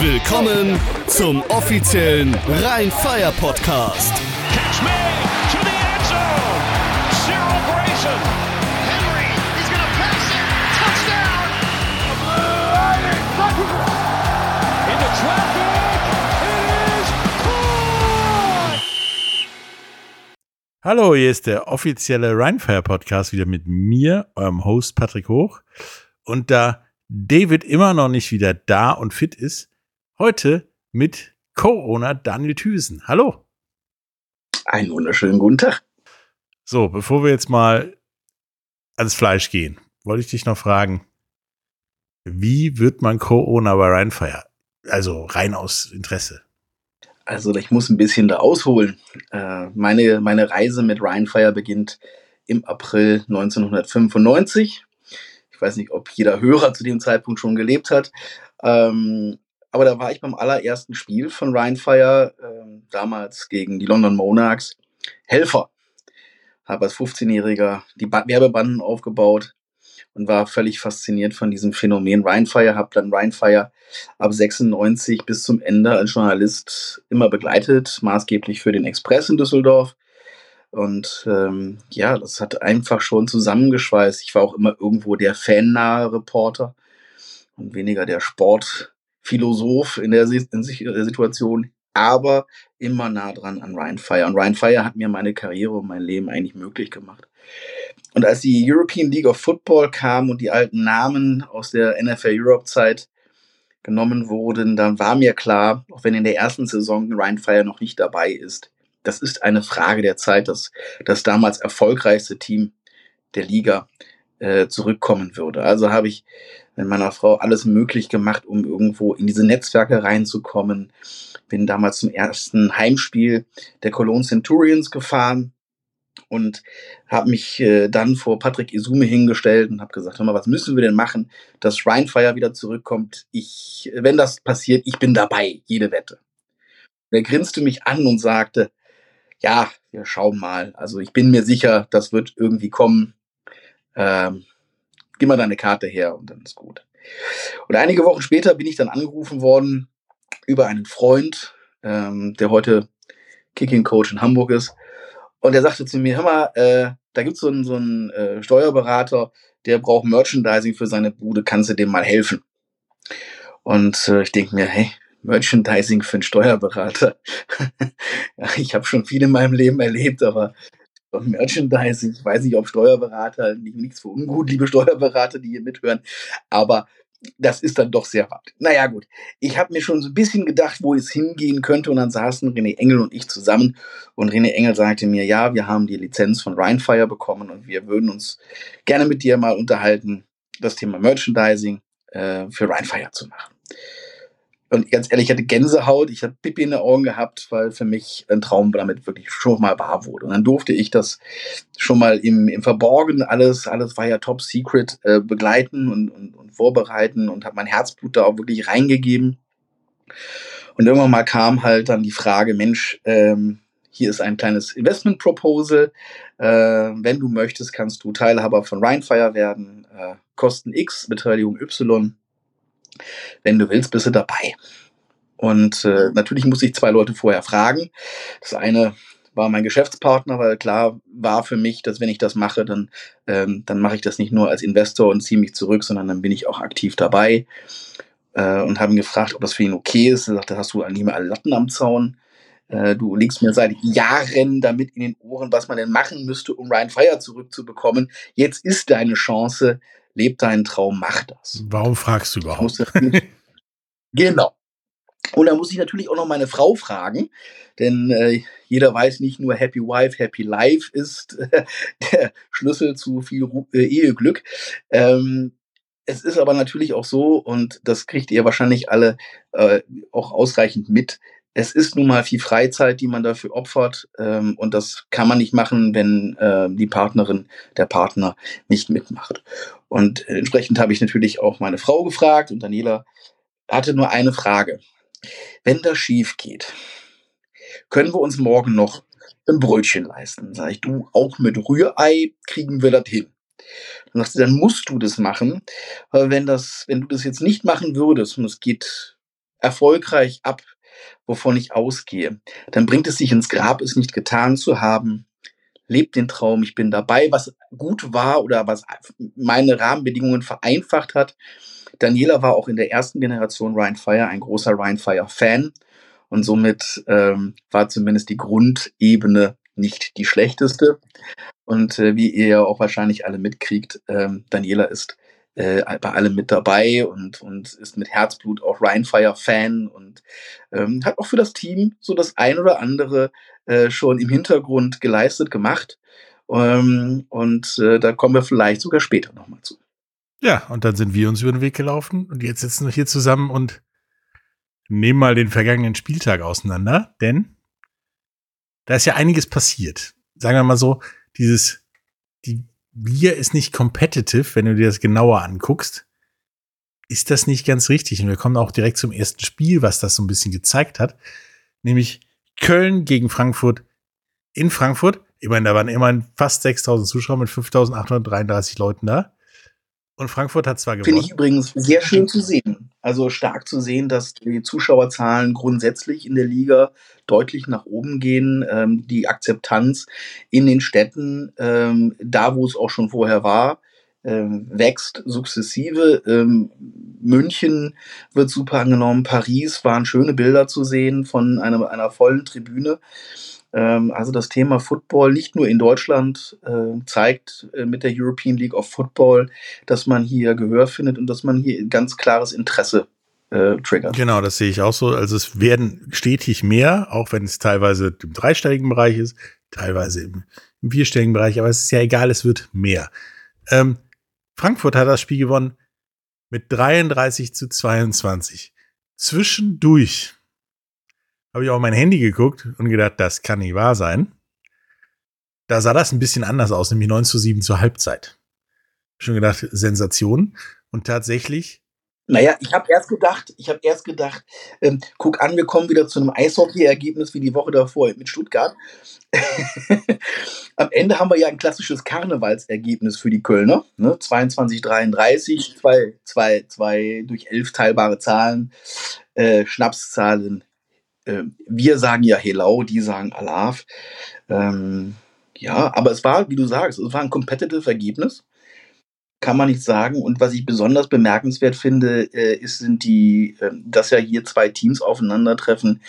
Willkommen zum offiziellen Rhein-Fire Podcast. Catch me to the end zone. Cyril Grayson. Henry, he's to pass it. Touchdown. Into traffic. It is caught. Hallo, hier ist der offizielle Rheinfire Podcast wieder mit mir, eurem Host Patrick Hoch. Und da David immer noch nicht wieder da und fit ist, heute mit Co-Owner Daniel Thüsen. Hallo. Einen wunderschönen guten Tag. So, bevor wir jetzt mal ans Fleisch gehen, wollte ich dich noch fragen, wie wird man Co-Owner bei Rheinfire? Also rein aus Interesse. Also ich muss ein bisschen da ausholen. Äh, meine, meine Reise mit Rheinfire beginnt im April 1995. Ich weiß nicht, ob jeder Hörer zu dem Zeitpunkt schon gelebt hat. Ähm, aber da war ich beim allerersten Spiel von Rheinfire, ähm, damals gegen die London Monarchs, Helfer. Habe als 15-Jähriger die ba Werbebanden aufgebaut und war völlig fasziniert von diesem Phänomen Rheinfire. Habe dann Rheinfire ab 96 bis zum Ende als Journalist immer begleitet, maßgeblich für den Express in Düsseldorf. Und ähm, ja, das hat einfach schon zusammengeschweißt. Ich war auch immer irgendwo der fannahe Reporter und weniger der Sportphilosoph in der, in sich- äh, Situation, aber immer nah dran an Ryan Fire. Und Ryan Fire hat mir meine Karriere und mein Leben eigentlich möglich gemacht. Und als die European League of Football kam und die alten Namen aus der NFL Europe Zeit genommen wurden, dann war mir klar, auch wenn in der ersten Saison Ryan Fire noch nicht dabei ist, das ist eine Frage der Zeit, dass das damals erfolgreichste Team der Liga äh, zurückkommen würde. Also habe ich mit meiner Frau alles möglich gemacht, um irgendwo in diese Netzwerke reinzukommen. Bin damals zum ersten Heimspiel der Cologne Centurions gefahren und habe mich äh, dann vor Patrick Isume hingestellt und habe gesagt, hör mal, was müssen wir denn machen, dass Rheinfire wieder zurückkommt? Ich, wenn das passiert, ich bin dabei, jede Wette. Er grinste mich an und sagte, ja, wir schauen mal. Also ich bin mir sicher, das wird irgendwie kommen. Ähm, gib mal deine Karte her und dann ist gut. Und einige Wochen später bin ich dann angerufen worden über einen Freund, ähm, der heute Kicking Coach in Hamburg ist. Und er sagte zu mir, hör mal, äh, da gibt's so einen, so einen äh, Steuerberater, der braucht Merchandising für seine Bude, kannst du dem mal helfen? Und äh, ich denke mir, hey, Merchandising für einen Steuerberater. ich habe schon viel in meinem Leben erlebt, aber Merchandising, ich weiß nicht, ob Steuerberater, nicht, nichts für ungut, liebe Steuerberater, die hier mithören, aber das ist dann doch sehr weit. Naja, gut. Ich habe mir schon so ein bisschen gedacht, wo es hingehen könnte und dann saßen René Engel und ich zusammen und René Engel sagte mir, ja, wir haben die Lizenz von Rheinfire bekommen und wir würden uns gerne mit dir mal unterhalten, das Thema Merchandising äh, für Rheinfire zu machen. Und ganz ehrlich, ich hatte Gänsehaut, ich habe Pipi in den Augen gehabt, weil für mich ein Traum damit wirklich schon mal wahr wurde. Und dann durfte ich das schon mal im, im Verborgenen, alles, alles war ja top secret, äh, begleiten und, und, und vorbereiten und habe mein Herzblut da auch wirklich reingegeben. Und irgendwann mal kam halt dann die Frage, Mensch, ähm, hier ist ein kleines Investment Proposal. Äh, wenn du möchtest, kannst du Teilhaber von Rheinfire werden. Äh, Kosten X, Beteiligung Y. Wenn du willst, bist du dabei. Und äh, natürlich muss ich zwei Leute vorher fragen. Das eine war mein Geschäftspartner, weil klar war für mich, dass wenn ich das mache, dann, ähm, dann mache ich das nicht nur als Investor und ziehe mich zurück, sondern dann bin ich auch aktiv dabei. Äh, und haben ihn gefragt, ob das für ihn okay ist. Er sagte, hast du nie mehr alle Latten am Zaun? Äh, du legst mir seit Jahren damit in den Ohren, was man denn machen müsste, um Ryan Fire zurückzubekommen. Jetzt ist deine Chance, leb deinen Traum, mach das. Warum fragst du überhaupt? genau. Und da muss ich natürlich auch noch meine Frau fragen, denn äh, jeder weiß nicht nur Happy Wife, Happy Life ist äh, der Schlüssel zu viel Ru äh, Eheglück. Ähm, es ist aber natürlich auch so, und das kriegt ihr wahrscheinlich alle äh, auch ausreichend mit, es ist nun mal viel Freizeit, die man dafür opfert, ähm, und das kann man nicht machen, wenn äh, die Partnerin, der Partner nicht mitmacht. Und entsprechend habe ich natürlich auch meine Frau gefragt und Daniela hatte nur eine Frage. Wenn das schief geht, können wir uns morgen noch ein Brötchen leisten? Sag ich, du, auch mit Rührei kriegen wir das hin. Dann sagst du, dann musst du das machen, weil wenn das, wenn du das jetzt nicht machen würdest und es geht erfolgreich ab, wovon ich ausgehe, dann bringt es sich ins Grab, es nicht getan zu haben. Lebt den Traum, ich bin dabei, was gut war oder was meine Rahmenbedingungen vereinfacht hat. Daniela war auch in der ersten Generation Ryan Fire ein großer Ryan Fire Fan und somit ähm, war zumindest die Grundebene nicht die schlechteste. Und äh, wie ihr ja auch wahrscheinlich alle mitkriegt, ähm, Daniela ist äh, bei allem mit dabei und, und ist mit Herzblut auch Rhinefire-Fan und ähm, hat auch für das Team so das ein oder andere äh, schon im Hintergrund geleistet, gemacht. Ähm, und äh, da kommen wir vielleicht sogar später nochmal zu. Ja, und dann sind wir uns über den Weg gelaufen und jetzt sitzen wir hier zusammen und nehmen mal den vergangenen Spieltag auseinander, denn da ist ja einiges passiert. Sagen wir mal so, dieses, die Liga ist nicht competitive, wenn du dir das genauer anguckst. Ist das nicht ganz richtig? Und wir kommen auch direkt zum ersten Spiel, was das so ein bisschen gezeigt hat. Nämlich Köln gegen Frankfurt in Frankfurt. Ich meine, da waren immerhin fast 6000 Zuschauer mit 5833 Leuten da. Und Frankfurt hat zwar gewonnen. Finde ich übrigens sehr schön zu sehen. Also stark zu sehen, dass die Zuschauerzahlen grundsätzlich in der Liga deutlich nach oben gehen. Ähm, die Akzeptanz in den Städten, ähm, da wo es auch schon vorher war, ähm, wächst sukzessive. Ähm, München wird super angenommen. Paris waren schöne Bilder zu sehen von einer, einer vollen Tribüne. Ähm, also das Thema Football nicht nur in Deutschland äh, zeigt äh, mit der European League of Football, dass man hier Gehör findet und dass man hier ganz klares Interesse äh, triggert. Genau, das sehe ich auch so. Also es werden stetig mehr, auch wenn es teilweise im dreistelligen Bereich ist, teilweise im, vierstelligen Bereich, aber es ist ja egal, es wird mehr. Ähm, Frankfurt hat das Spiel gewonnen mit 33 zu 22. Zwischendurch habe ich auf mein Handy geguckt und gedacht, das kann nicht wahr sein. Da sah das ein bisschen anders aus, nämlich 9 zu 7 zur Halbzeit. Schon gedacht, Sensation. Und tatsächlich. Naja, ich habe erst gedacht, ich habe erst gedacht, ähm, guck an, wir kommen wieder zu einem Eishockey-Ergebnis wie die Woche davor mit Stuttgart. Am Ende haben wir ja ein klassisches Karnevalsergebnis für die Kölner. Ne? 22-33, zwei, zwei, zwei durch elf teilbare Zahlen, äh, Schnapszahlen äh, wir sagen ja Helau, die sagen Alaf. Ähm, ja, aber es war, wie du sagst, es war ein competitive Ergebnis. Kann man nicht sagen. Und was ich besonders bemerkenswert finde, äh, ist, sind die, äh, dass ja hier zwei Teams aufeinandertreffen,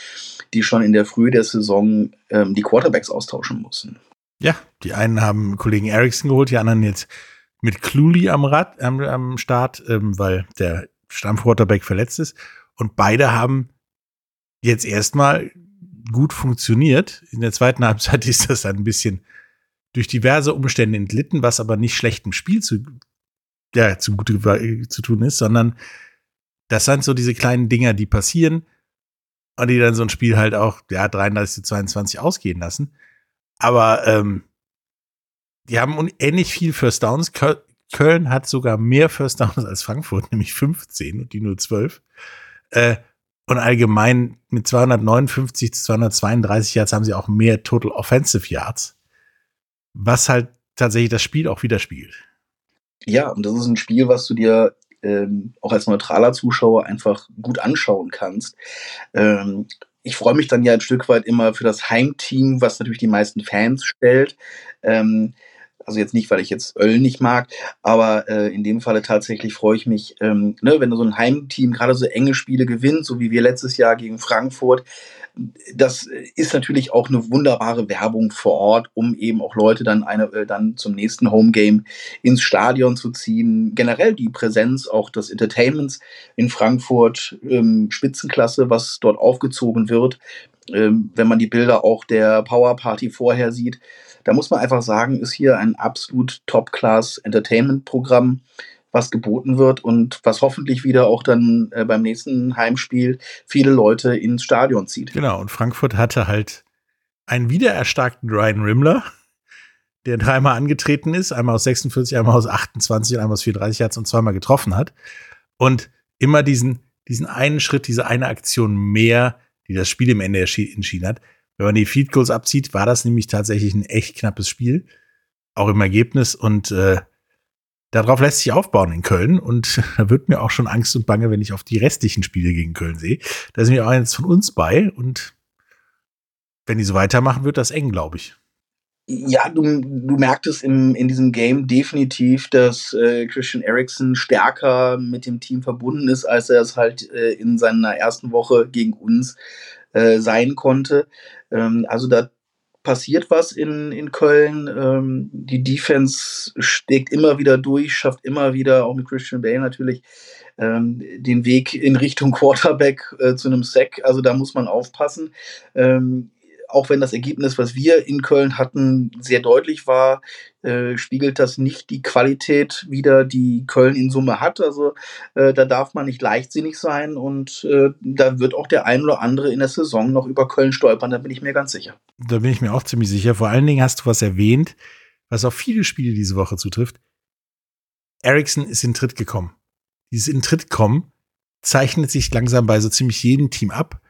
die schon in der Frühe der Saison ähm, die Quarterbacks austauschen mussten. Ja, die einen haben Kollegen Ericsson geholt, die anderen jetzt mit Cluley am Rad, am, am Start, ähm, weil der Stammquarterback verletzt ist. Und beide haben jetzt erstmal gut funktioniert. In der zweiten Halbzeit ist das dann ein bisschen durch diverse Umstände entlitten, was aber nicht schlechtem Spiel zu, ja, zugute zu tun ist, sondern das sind so diese kleinen Dinger, die passieren und die dann so ein Spiel halt auch, ja, 33 zu 22 ausgehen lassen. Aber ähm, die haben ähnlich viel First Downs. Köln hat sogar mehr First Downs als Frankfurt, nämlich 15 und die nur 12. Äh, und allgemein mit 259 zu 232 Yards haben sie auch mehr Total Offensive Yards, was halt tatsächlich das Spiel auch widerspiegelt. Ja, und das ist ein Spiel, was du dir ähm, auch als neutraler Zuschauer einfach gut anschauen kannst. Ähm, ich freue mich dann ja ein Stück weit immer für das Heimteam, was natürlich die meisten Fans stellt. Ähm, also jetzt nicht, weil ich jetzt Öl nicht mag, aber äh, in dem Falle tatsächlich freue ich mich, ähm, ne, wenn so ein Heimteam gerade so enge Spiele gewinnt, so wie wir letztes Jahr gegen Frankfurt. Das ist natürlich auch eine wunderbare Werbung vor Ort, um eben auch Leute dann eine äh, dann zum nächsten Homegame ins Stadion zu ziehen. Generell die Präsenz auch des Entertainments in Frankfurt, ähm, Spitzenklasse, was dort aufgezogen wird. Ähm, wenn man die Bilder auch der Power Party vorher sieht, da muss man einfach sagen, ist hier ein absolut Top-Class-Entertainment-Programm, was geboten wird und was hoffentlich wieder auch dann äh, beim nächsten Heimspiel viele Leute ins Stadion zieht. Genau, und Frankfurt hatte halt einen wiedererstarkten Ryan Rimmler, der dreimal angetreten ist, einmal aus 46, einmal aus 28 und einmal aus 34 Hertz und zweimal getroffen hat. Und immer diesen, diesen einen Schritt, diese eine Aktion mehr, die das Spiel im Ende entschieden hat, wenn man die Feed Goals abzieht, war das nämlich tatsächlich ein echt knappes Spiel. Auch im Ergebnis. Und äh, darauf lässt sich aufbauen in Köln und da wird mir auch schon Angst und Bange, wenn ich auf die restlichen Spiele gegen Köln sehe. Da sind wir auch jetzt von uns bei und wenn die so weitermachen, wird das eng, glaube ich. Ja, du, du merktest im, in diesem Game definitiv, dass äh, Christian Eriksen stärker mit dem Team verbunden ist, als er es halt äh, in seiner ersten Woche gegen uns äh, sein konnte. Ähm, also da passiert was in, in Köln. Ähm, die Defense steckt immer wieder durch, schafft immer wieder, auch mit Christian Bale natürlich, ähm, den Weg in Richtung Quarterback äh, zu einem Sack. Also da muss man aufpassen. Ähm, auch wenn das Ergebnis, was wir in Köln hatten, sehr deutlich war, äh, spiegelt das nicht die Qualität wider, die Köln in Summe hat. Also äh, da darf man nicht leichtsinnig sein und äh, da wird auch der ein oder andere in der Saison noch über Köln stolpern, da bin ich mir ganz sicher. Da bin ich mir auch ziemlich sicher. Vor allen Dingen hast du was erwähnt, was auf viele Spiele diese Woche zutrifft. Ericsson ist in Tritt gekommen. Dieses in Tritt kommen zeichnet sich langsam bei so ziemlich jedem Team ab,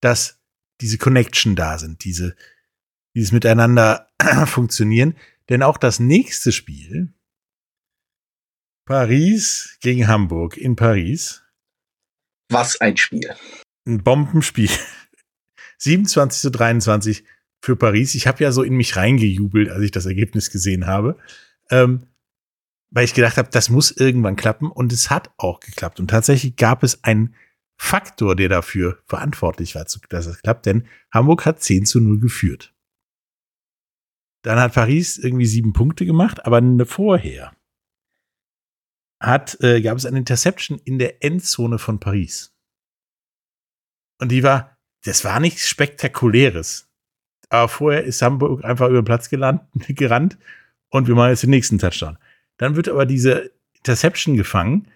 dass diese Connection da sind, diese, dieses Miteinander funktionieren. Denn auch das nächste Spiel, Paris gegen Hamburg in Paris. Was ein Spiel. Ein Bombenspiel. 27 zu 23 für Paris. Ich habe ja so in mich reingejubelt, als ich das Ergebnis gesehen habe. Ähm, weil ich gedacht habe, das muss irgendwann klappen. Und es hat auch geklappt. Und tatsächlich gab es einen Faktor, der dafür verantwortlich war, dass es klappt, denn Hamburg hat 10 zu 0 geführt. Dann hat Paris irgendwie sieben Punkte gemacht, aber vorher hat, äh, gab es eine Interception in der Endzone von Paris. Und die war, das war nichts Spektakuläres. Aber vorher ist Hamburg einfach über den Platz gelandet, gerannt und wir machen jetzt den nächsten Touchdown. Dann wird aber diese Interception gefangen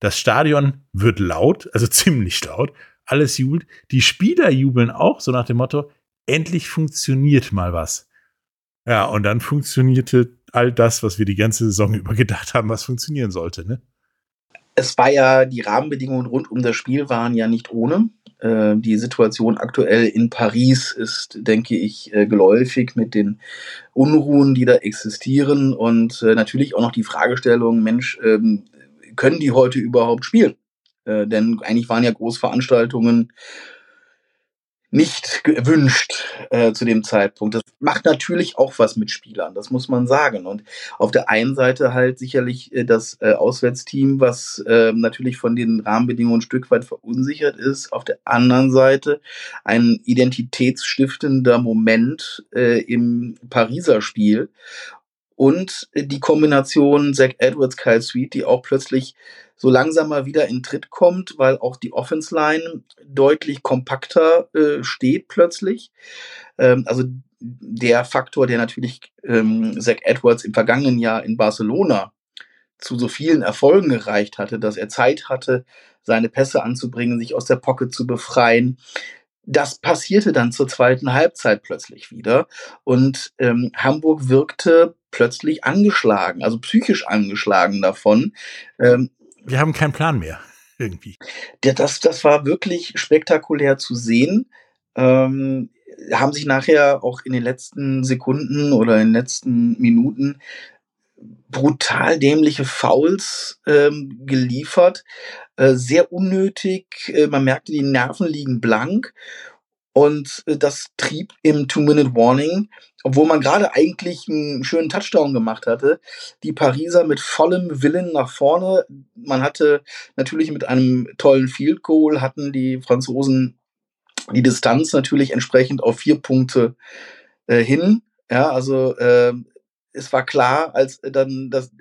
das Stadion wird laut, also ziemlich laut. Alles jubelt. Die Spieler jubeln auch, so nach dem Motto, endlich funktioniert mal was. Ja, und dann funktionierte all das, was wir die ganze Saison über gedacht haben, was funktionieren sollte, ne? Es war ja, die Rahmenbedingungen rund um das Spiel waren ja nicht ohne. Äh, die Situation aktuell in Paris ist, denke ich, äh, geläufig mit den Unruhen, die da existieren und äh, natürlich auch noch die Fragestellung, Mensch, ähm, können die heute überhaupt spielen? Äh, denn eigentlich waren ja Großveranstaltungen nicht gewünscht äh, zu dem Zeitpunkt. Das macht natürlich auch was mit Spielern, das muss man sagen. Und auf der einen Seite halt sicherlich äh, das äh, Auswärtsteam, was äh, natürlich von den Rahmenbedingungen ein Stück weit verunsichert ist. Auf der anderen Seite ein identitätsstiftender Moment äh, im Pariser Spiel und die Kombination Zach Edwards, Kyle Sweet, die auch plötzlich so langsam mal wieder in Tritt kommt, weil auch die Offense Line deutlich kompakter äh, steht plötzlich. Ähm, also der Faktor, der natürlich ähm, Zach Edwards im vergangenen Jahr in Barcelona zu so vielen Erfolgen gereicht hatte, dass er Zeit hatte, seine Pässe anzubringen, sich aus der Pocket zu befreien, das passierte dann zur zweiten Halbzeit plötzlich wieder. Und ähm, Hamburg wirkte plötzlich angeschlagen, also psychisch angeschlagen davon. Ähm, Wir haben keinen Plan mehr, irgendwie. Das, das war wirklich spektakulär zu sehen. Ähm, haben sich nachher auch in den letzten Sekunden oder in den letzten Minuten brutal dämliche Fouls ähm, geliefert. Äh, sehr unnötig. Äh, man merkte, die Nerven liegen blank. Und äh, das trieb im Two-Minute-Warning, obwohl man gerade eigentlich einen schönen Touchdown gemacht hatte, die Pariser mit vollem Willen nach vorne. Man hatte natürlich mit einem tollen Field Goal, hatten die Franzosen die Distanz natürlich entsprechend auf vier Punkte äh, hin. Ja, also äh, es war klar, als dann das,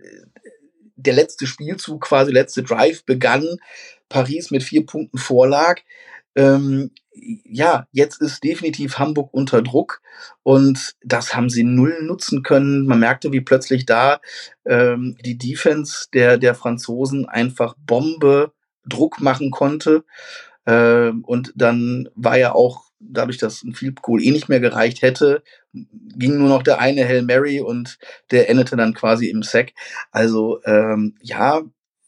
der letzte Spielzug, quasi letzte Drive begann, Paris mit vier Punkten vorlag. Ähm, ja, jetzt ist definitiv Hamburg unter Druck und das haben sie null nutzen können. Man merkte, wie plötzlich da ähm, die Defense der, der Franzosen einfach Bombe Druck machen konnte. Ähm, und dann war ja auch dadurch, dass ein Field Goal eh nicht mehr gereicht hätte, ging nur noch der eine Hail Mary und der endete dann quasi im Sack. Also ähm, ja,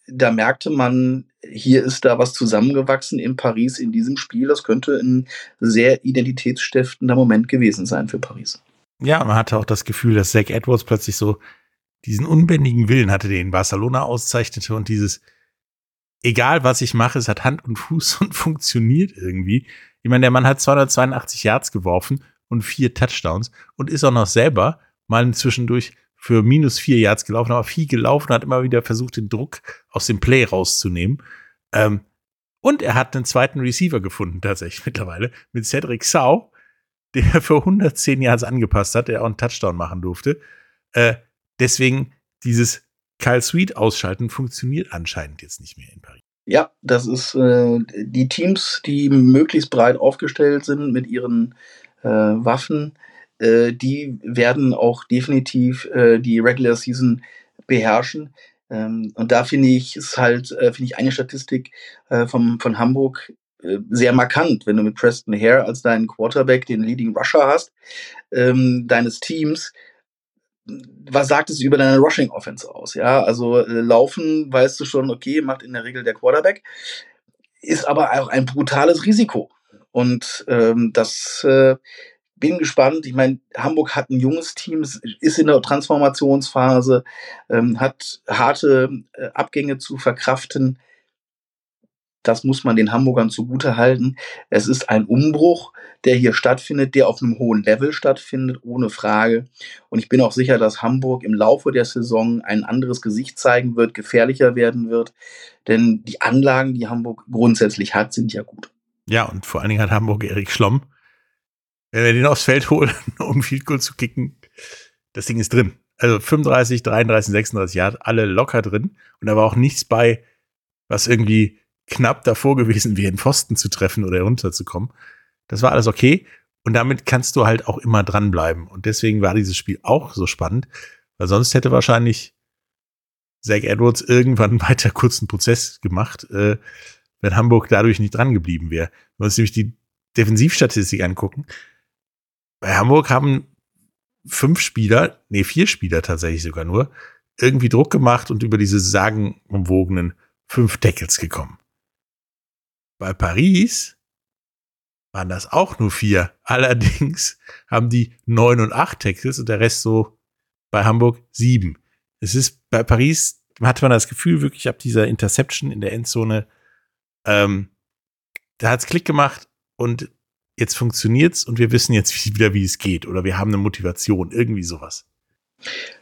da merkte man, hier ist da was zusammengewachsen in Paris in diesem Spiel. Das könnte ein sehr identitätsstiftender Moment gewesen sein für Paris. Ja, man hatte auch das Gefühl, dass Zach Edwards plötzlich so diesen unbändigen Willen hatte, den Barcelona auszeichnete und dieses, egal was ich mache, es hat Hand und Fuß und funktioniert irgendwie. Ich meine, der Mann hat 282 Yards geworfen und vier Touchdowns und ist auch noch selber mal zwischendurch für minus vier Yards gelaufen, aber viel gelaufen, hat immer wieder versucht, den Druck aus dem Play rauszunehmen. Ähm, und er hat einen zweiten Receiver gefunden, tatsächlich mittlerweile, mit Cedric Sau, der für 110 Yards angepasst hat, der auch einen Touchdown machen durfte. Äh, deswegen dieses Kyle Sweet ausschalten funktioniert anscheinend jetzt nicht mehr in Paris. Ja, das ist äh, die Teams, die möglichst breit aufgestellt sind mit ihren äh, Waffen, äh, die werden auch definitiv äh, die Regular Season beherrschen. Ähm, und da finde ich es halt, äh, finde ich eine Statistik äh, vom, von Hamburg äh, sehr markant, wenn du mit Preston Hare als deinen Quarterback den Leading Rusher hast, ähm, deines Teams, was sagt es über deine Rushing Offense aus? Ja, also äh, laufen, weißt du schon, okay, macht in der Regel der Quarterback, ist aber auch ein brutales Risiko. Und ähm, das äh, bin gespannt. Ich meine, Hamburg hat ein junges Team, ist in der Transformationsphase, ähm, hat harte äh, Abgänge zu verkraften. Das muss man den Hamburgern zugute halten. Es ist ein Umbruch, der hier stattfindet, der auf einem hohen Level stattfindet, ohne Frage. Und ich bin auch sicher, dass Hamburg im Laufe der Saison ein anderes Gesicht zeigen wird, gefährlicher werden wird. Denn die Anlagen, die Hamburg grundsätzlich hat, sind ja gut. Ja, und vor allen Dingen hat Hamburg Erik Schlomm, wenn wir den aufs Feld holen, um Field Goal zu kicken, das Ding ist drin. Also 35, 33, 36 Jahre, alle locker drin. Und da war auch nichts bei, was irgendwie knapp davor gewesen wäre, den Pfosten zu treffen oder runterzukommen. Das war alles okay. Und damit kannst du halt auch immer dranbleiben. Und deswegen war dieses Spiel auch so spannend, weil sonst hätte wahrscheinlich Zach Edwards irgendwann weiter kurzen Prozess gemacht, äh, wenn Hamburg dadurch nicht dran geblieben wäre. Wenn wir uns nämlich die Defensivstatistik angucken, bei Hamburg haben fünf Spieler, nee, vier Spieler tatsächlich sogar nur, irgendwie Druck gemacht und über diese sagenumwogenen fünf Tackles gekommen. Bei Paris waren das auch nur vier. Allerdings haben die neun und acht Tackles und der Rest so bei Hamburg sieben. Es ist bei Paris, hat man das Gefühl, wirklich ab dieser Interception in der Endzone, ähm, da hat's Klick gemacht und jetzt funktioniert's und wir wissen jetzt wieder, wie es geht oder wir haben eine Motivation, irgendwie sowas.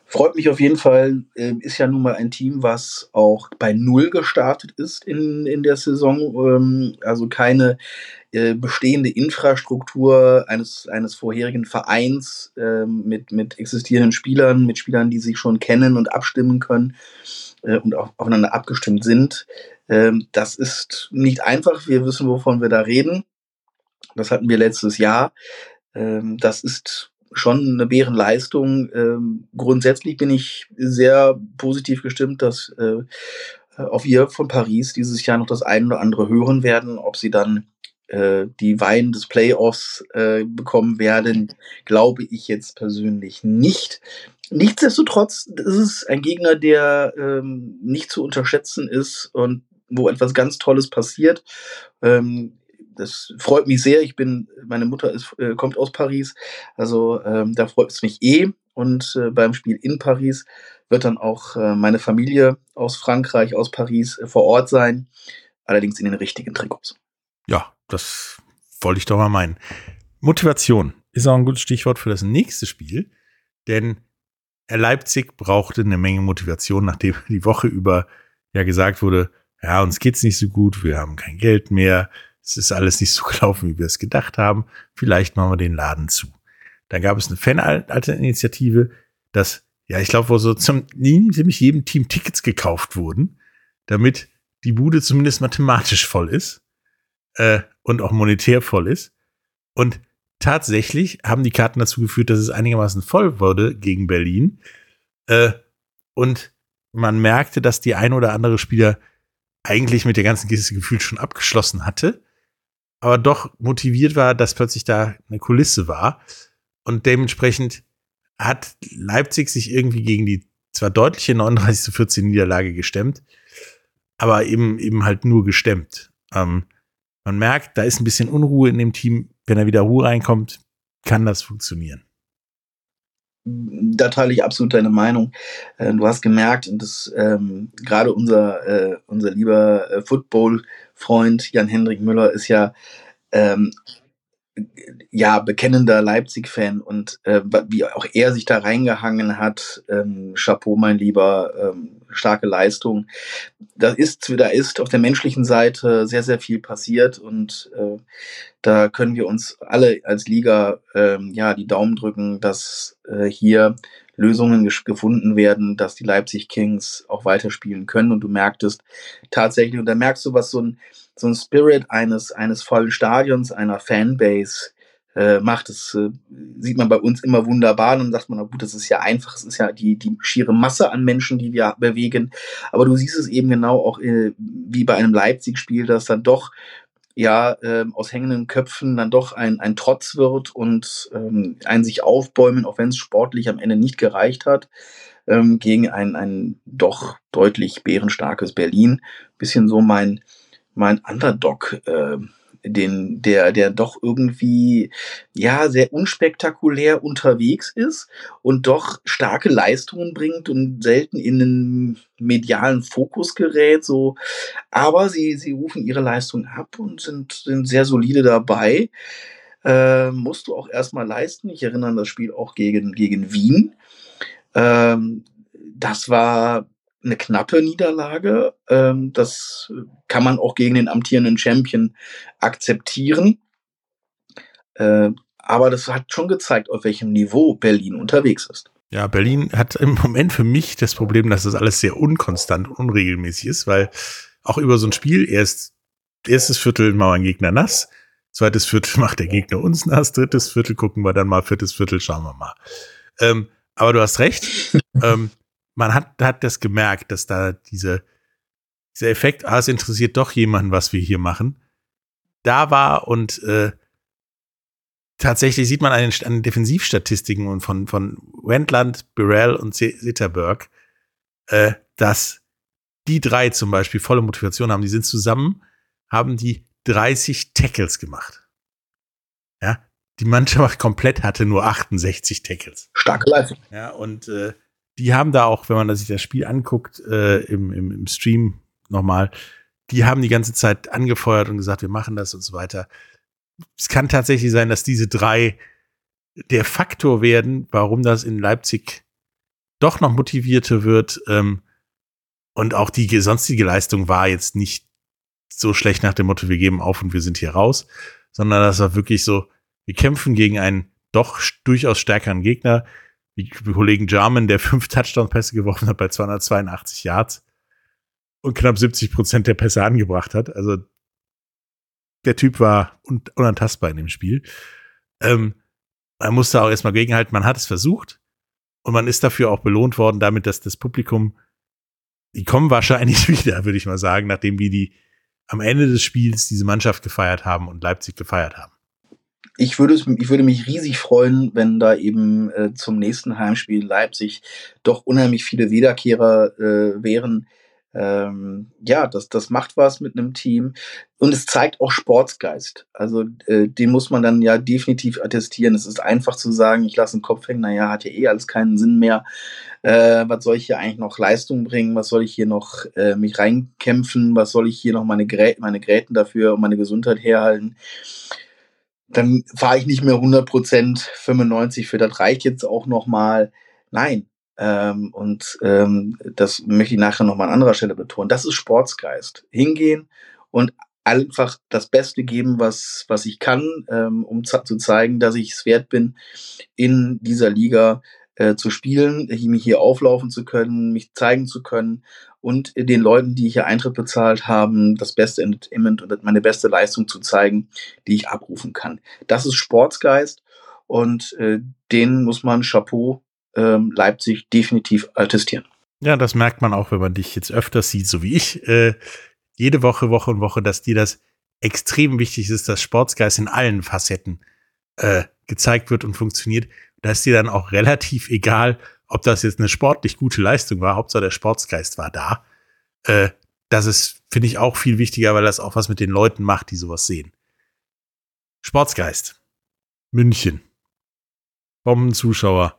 Freut mich auf jeden Fall. Ähm, ist ja nun mal ein Team, was auch bei Null gestartet ist in, in der Saison. Ähm, also keine äh, bestehende Infrastruktur eines, eines vorherigen Vereins ähm, mit, mit existierenden Spielern, mit Spielern, die sich schon kennen und abstimmen können äh, und auch aufeinander abgestimmt sind. Das ist nicht einfach. Wir wissen, wovon wir da reden. Das hatten wir letztes Jahr. Ähm, das ist schon eine Bärenleistung. Ähm, grundsätzlich bin ich sehr positiv gestimmt, dass äh, auch wir von Paris dieses Jahr noch das eine oder andere hören werden. Ob sie dann äh, die Wein des Playoffs äh, bekommen werden, glaube ich jetzt persönlich nicht. Nichtsdestotrotz ist es ein Gegner, der ähm, nicht zu unterschätzen ist und wo etwas ganz Tolles passiert. Ähm, das freut mich sehr. Ich bin, meine Mutter ist, äh, kommt aus Paris, also ähm, da freut es mich eh. Und äh, beim Spiel in Paris wird dann auch äh, meine Familie aus Frankreich, aus Paris äh, vor Ort sein, allerdings in den richtigen Trikots. Ja, das wollte ich doch mal meinen. Motivation ist auch ein gutes Stichwort für das nächste Spiel, denn Leipzig brauchte eine Menge Motivation, nachdem die Woche über ja gesagt wurde, ja, uns geht's nicht so gut, wir haben kein Geld mehr, es ist alles nicht so gelaufen, wie wir es gedacht haben. Vielleicht machen wir den Laden zu. Dann gab es eine Fan-Initiative, dass, ja, ich glaube, wo so zum, ziemlich jedem Team Tickets gekauft wurden, damit die Bude zumindest mathematisch voll ist äh, und auch monetär voll ist. Und tatsächlich haben die Karten dazu geführt, dass es einigermaßen voll wurde gegen Berlin. Äh, und man merkte, dass die ein oder andere Spieler eigentlich mit der ganzen Kiste gefühlt schon abgeschlossen hatte aber doch motiviert war, dass plötzlich da eine Kulisse war. Und dementsprechend hat Leipzig sich irgendwie gegen die zwar deutliche 39 zu 14 Niederlage gestemmt, aber eben, eben halt nur gestemmt. Ähm, man merkt, da ist ein bisschen Unruhe in dem Team. Wenn da wieder Ruhe reinkommt, kann das funktionieren. Da teile ich absolut deine Meinung. Äh, du hast gemerkt, und das ähm, gerade unser, äh, unser lieber äh, Football-Freund Jan-Hendrik Müller ist ja ähm, ja, bekennender Leipzig-Fan und äh, wie auch er sich da reingehangen hat, ähm, Chapeau, mein Lieber, ähm, starke Leistung. Da ist, da ist auf der menschlichen Seite sehr, sehr viel passiert und äh, da können wir uns alle als Liga äh, ja die Daumen drücken, dass äh, hier Lösungen gefunden werden, dass die Leipzig Kings auch weiterspielen können. Und du merktest tatsächlich, und da merkst du, was so ein, so ein Spirit eines, eines vollen Stadions, einer Fanbase äh, macht. Das äh, sieht man bei uns immer wunderbar. Und dann sagt man, na gut, das ist ja einfach, es ist ja die, die schiere Masse an Menschen, die wir bewegen. Aber du siehst es eben genau auch äh, wie bei einem Leipzig-Spiel, dass dann doch ja äh, aus hängenden Köpfen dann doch ein, ein Trotz wird und ähm, ein sich aufbäumen, auch wenn es sportlich am Ende nicht gereicht hat, ähm, gegen ein, ein doch deutlich bärenstarkes Berlin. Bisschen so mein, mein Underdog. Äh, den, der, der doch irgendwie, ja, sehr unspektakulär unterwegs ist und doch starke Leistungen bringt und selten in den medialen Fokus gerät, so. Aber sie, sie rufen ihre Leistung ab und sind, sind sehr solide dabei. Äh, musst du auch erstmal leisten. Ich erinnere an das Spiel auch gegen, gegen Wien. Ähm, das war eine knappe Niederlage. Ähm, das kann man auch gegen den amtierenden Champion akzeptieren. Äh, aber das hat schon gezeigt, auf welchem Niveau Berlin unterwegs ist. Ja, Berlin hat im Moment für mich das Problem, dass das alles sehr unkonstant und unregelmäßig ist, weil auch über so ein Spiel erst erstes Viertel machen wir Gegner nass, zweites Viertel macht der Gegner uns nass, drittes Viertel gucken wir dann mal, viertes Viertel schauen wir mal. Ähm, aber du hast recht. ähm, man hat, hat das gemerkt, dass da diese, dieser Effekt, ah, es interessiert doch jemanden, was wir hier machen, da war und äh, tatsächlich sieht man an den, an den Defensivstatistiken und von, von Wendland, Burrell und Sitterberg, äh, dass die drei zum Beispiel volle Motivation haben. Die sind zusammen, haben die 30 Tackles gemacht. Ja, die Mannschaft komplett hatte nur 68 Tackles. Starke Leistung. Ja, und äh, die haben da auch, wenn man sich das Spiel anguckt, äh, im, im, im Stream nochmal, die haben die ganze Zeit angefeuert und gesagt, wir machen das und so weiter. Es kann tatsächlich sein, dass diese drei der Faktor werden, warum das in Leipzig doch noch motivierter wird. Ähm, und auch die sonstige Leistung war jetzt nicht so schlecht nach dem Motto, wir geben auf und wir sind hier raus, sondern das war wirklich so, wir kämpfen gegen einen doch durchaus stärkeren Gegner, wie Kollegen Jarman, der fünf Touchdown-Pässe geworfen hat bei 282 Yards und knapp 70 Prozent der Pässe angebracht hat. Also der Typ war un unantastbar in dem Spiel. Ähm, man musste auch erstmal gegenhalten, man hat es versucht und man ist dafür auch belohnt worden, damit, dass das Publikum, die kommen wahrscheinlich wieder, würde ich mal sagen, nachdem wir die am Ende des Spiels diese Mannschaft gefeiert haben und Leipzig gefeiert haben ich würde, ich würde mich riesig freuen, wenn da eben äh, zum nächsten Heimspiel Leipzig doch unheimlich viele Wiederkehrer äh, wären. Ähm, ja, das, das macht was mit einem Team und es zeigt auch Sportsgeist. Also äh, den muss man dann ja definitiv attestieren. Es ist einfach zu sagen, ich lasse den Kopf hängen, naja, hat ja eh alles keinen Sinn mehr. Äh, was soll ich hier eigentlich noch Leistung bringen? Was soll ich hier noch äh, mich reinkämpfen? Was soll ich hier noch meine, Grä meine Gräten dafür und meine Gesundheit herhalten? Dann fahre ich nicht mehr 100% 95 für das reicht jetzt auch nochmal. Nein. Ähm, und ähm, das möchte ich nachher nochmal an anderer Stelle betonen. Das ist Sportsgeist. Hingehen und einfach das Beste geben, was, was ich kann, ähm, um zu zeigen, dass ich es wert bin, in dieser Liga äh, zu spielen, mich hier auflaufen zu können, mich zeigen zu können und den Leuten, die hier Eintritt bezahlt haben, das beste Entertainment und meine beste Leistung zu zeigen, die ich abrufen kann. Das ist Sportsgeist und äh, den muss man Chapeau äh, Leipzig definitiv attestieren. Ja, das merkt man auch, wenn man dich jetzt öfters sieht, so wie ich, äh, jede Woche, Woche und Woche, dass dir das extrem wichtig ist, dass Sportsgeist in allen Facetten äh, gezeigt wird und funktioniert. Da ist dir dann auch relativ egal, ob das jetzt eine sportlich gute Leistung war. Hauptsache der Sportsgeist war da. Äh, das ist, finde ich, auch viel wichtiger, weil das auch was mit den Leuten macht, die sowas sehen. Sportsgeist. München. Bombenzuschauer.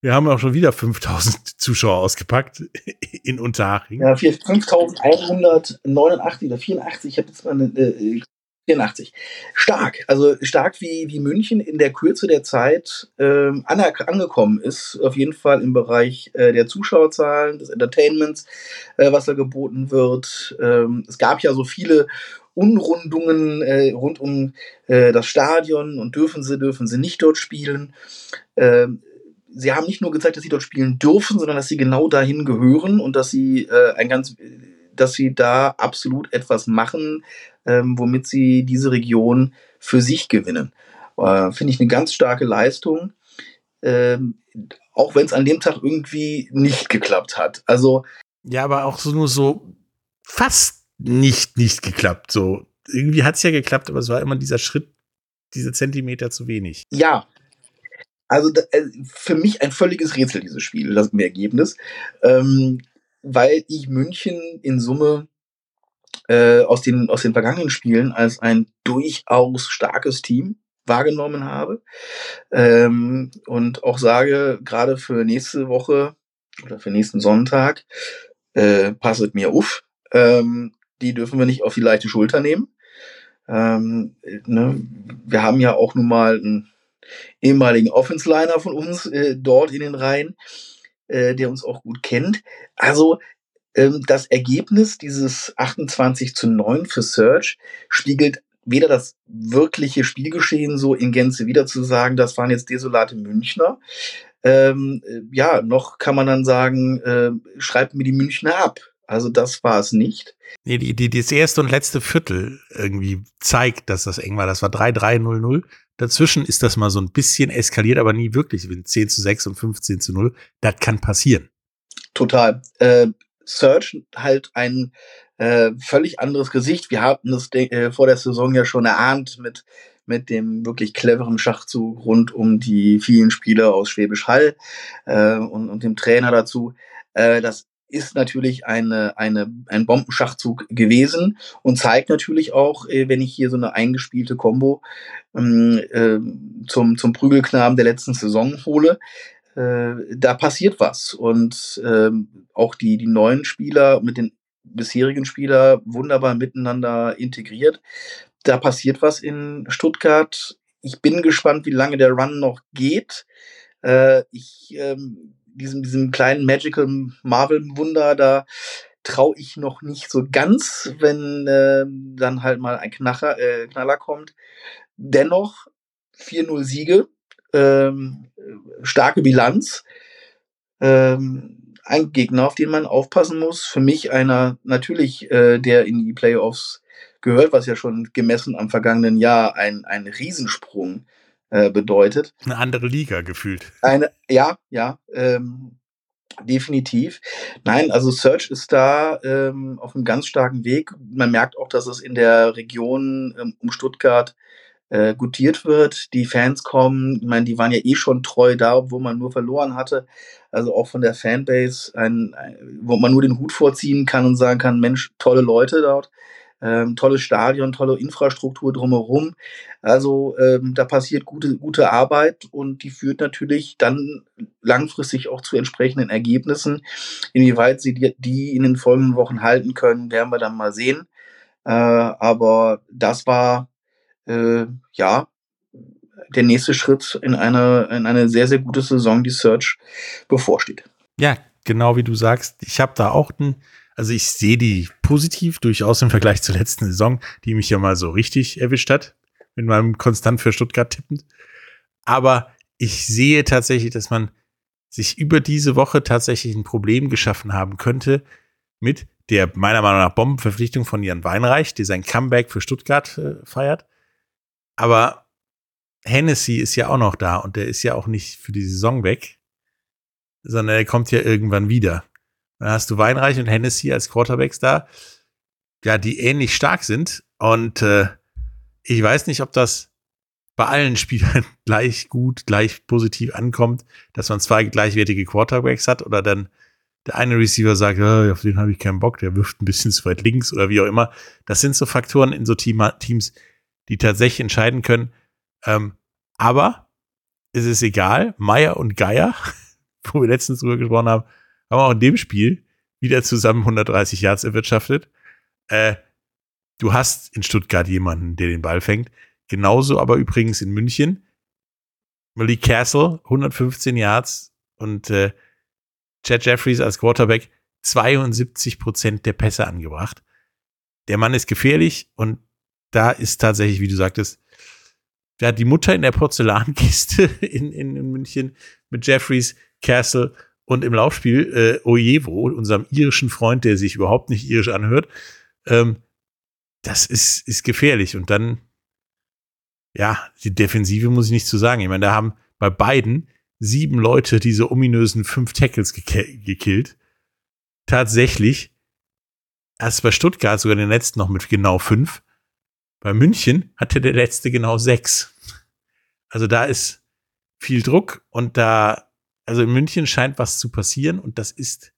Wir haben auch schon wieder 5000 Zuschauer ausgepackt in Unterhaching. Ja, 5189 oder 84, ich habe jetzt mal eine, äh, 84. Stark, also stark wie, wie München in der Kürze der Zeit ähm, angekommen ist, auf jeden Fall im Bereich äh, der Zuschauerzahlen, des Entertainments, äh, was da geboten wird. Ähm, es gab ja so viele Unrundungen äh, rund um äh, das Stadion und dürfen sie, dürfen sie nicht dort spielen. Ähm, sie haben nicht nur gezeigt, dass sie dort spielen dürfen, sondern dass sie genau dahin gehören und dass sie äh, ein ganz dass sie da absolut etwas machen, ähm, womit sie diese Region für sich gewinnen. Äh, Finde ich eine ganz starke Leistung, ähm, auch wenn es an dem Tag irgendwie nicht geklappt hat. Also ja, aber auch so nur so fast nicht nicht geklappt. So irgendwie hat es ja geklappt, aber es war immer dieser Schritt, diese Zentimeter zu wenig. Ja, also äh, für mich ein völliges Rätsel, dieses Spiel, das Ergebnis. Ähm, weil ich München in Summe äh, aus, den, aus den vergangenen Spielen als ein durchaus starkes Team wahrgenommen habe. Ähm, und auch sage, gerade für nächste Woche oder für nächsten Sonntag, äh, passet mir auf. Ähm, die dürfen wir nicht auf die leichte Schulter nehmen. Ähm, ne? Wir haben ja auch nun mal einen ehemaligen Offense-Liner von uns äh, dort in den Reihen, äh, der uns auch gut kennt. Also das Ergebnis dieses 28 zu 9 für Search spiegelt weder das wirkliche Spielgeschehen so in Gänze wieder zu sagen, das waren jetzt desolate Münchner. Ähm, äh, ja, noch kann man dann sagen, äh, schreibt mir die Münchner ab. Also das war es nicht. Nee, die, die, das erste und letzte Viertel irgendwie zeigt, dass das eng war. Das war 3-3-0-0. Dazwischen ist das mal so ein bisschen eskaliert, aber nie wirklich. 10 zu 6 und 15 zu 0. Das kann passieren. Total. Äh, Search halt ein äh, völlig anderes Gesicht. Wir hatten es äh, vor der Saison ja schon erahnt mit, mit dem wirklich cleveren Schachzug rund um die vielen Spieler aus Schwäbisch Hall äh, und, und dem Trainer dazu. Äh, das ist natürlich eine, eine, ein Bombenschachzug gewesen und zeigt natürlich auch, äh, wenn ich hier so eine eingespielte Combo ähm, äh, zum, zum Prügelknaben der letzten Saison hole, äh, da passiert was. Und ähm, auch die, die neuen Spieler mit den bisherigen Spieler wunderbar miteinander integriert. Da passiert was in Stuttgart. Ich bin gespannt, wie lange der Run noch geht. Äh, ich ähm, diesem, diesem kleinen Magical Marvel-Wunder, da traue ich noch nicht so ganz, wenn äh, dann halt mal ein Knacher, äh, Knaller kommt. Dennoch 4-0 Siege, ähm, starke Bilanz. Ähm, ein Gegner, auf den man aufpassen muss. Für mich einer natürlich, äh, der in die Playoffs gehört, was ja schon gemessen am vergangenen Jahr ein, ein Riesensprung äh, bedeutet. Eine andere Liga gefühlt. Eine, ja, ja, ähm, definitiv. Nein, also Search ist da ähm, auf einem ganz starken Weg. Man merkt auch, dass es in der Region ähm, um Stuttgart äh, gutiert wird. Die Fans kommen, ich meine, die waren ja eh schon treu da, wo man nur verloren hatte. Also auch von der Fanbase, ein, ein, wo man nur den Hut vorziehen kann und sagen kann, Mensch, tolle Leute dort. Ähm, tolles Stadion, tolle Infrastruktur drumherum. Also ähm, da passiert gute, gute Arbeit und die führt natürlich dann langfristig auch zu entsprechenden Ergebnissen. Inwieweit sie die, die in den folgenden Wochen halten können, werden wir dann mal sehen. Äh, aber das war äh, ja der nächste Schritt in eine, in eine sehr, sehr gute Saison, die Search bevorsteht. Ja, genau wie du sagst. Ich habe da auch einen also ich sehe die positiv durchaus im Vergleich zur letzten Saison, die mich ja mal so richtig erwischt hat, mit meinem konstant für Stuttgart tippend. Aber ich sehe tatsächlich, dass man sich über diese Woche tatsächlich ein Problem geschaffen haben könnte mit der meiner Meinung nach Bombenverpflichtung von Jan Weinreich, die sein Comeback für Stuttgart äh, feiert. Aber Hennessy ist ja auch noch da und der ist ja auch nicht für die Saison weg, sondern er kommt ja irgendwann wieder. Dann hast du Weinreich und Hennessy als Quarterbacks da, ja, die ähnlich stark sind. Und äh, ich weiß nicht, ob das bei allen Spielern gleich gut, gleich positiv ankommt, dass man zwei gleichwertige Quarterbacks hat oder dann der eine Receiver sagt, oh, auf den habe ich keinen Bock, der wirft ein bisschen zu weit links oder wie auch immer. Das sind so Faktoren in so Team Teams, die tatsächlich entscheiden können. Ähm, aber es ist egal, Meier und Geier wo wir letztens drüber gesprochen haben, haben auch in dem Spiel wieder zusammen 130 Yards erwirtschaftet. Äh, du hast in Stuttgart jemanden, der den Ball fängt. Genauso aber übrigens in München. Malik Castle, 115 Yards und äh, Chad Jeffries als Quarterback 72 Prozent der Pässe angebracht. Der Mann ist gefährlich und da ist tatsächlich, wie du sagtest, da hat die Mutter in der Porzellankiste in, in, München mit Jeffries, Castle und im Laufspiel äh, Ojevo, unserem irischen Freund, der sich überhaupt nicht irisch anhört. Ähm, das ist, ist gefährlich. Und dann, ja, die Defensive muss ich nicht zu sagen. Ich meine, da haben bei beiden sieben Leute diese ominösen fünf Tackles gekillt. Tatsächlich, erst bei Stuttgart sogar den letzten noch mit genau fünf. Bei München hatte der letzte genau sechs. Also da ist viel Druck und da, also in München scheint was zu passieren und das ist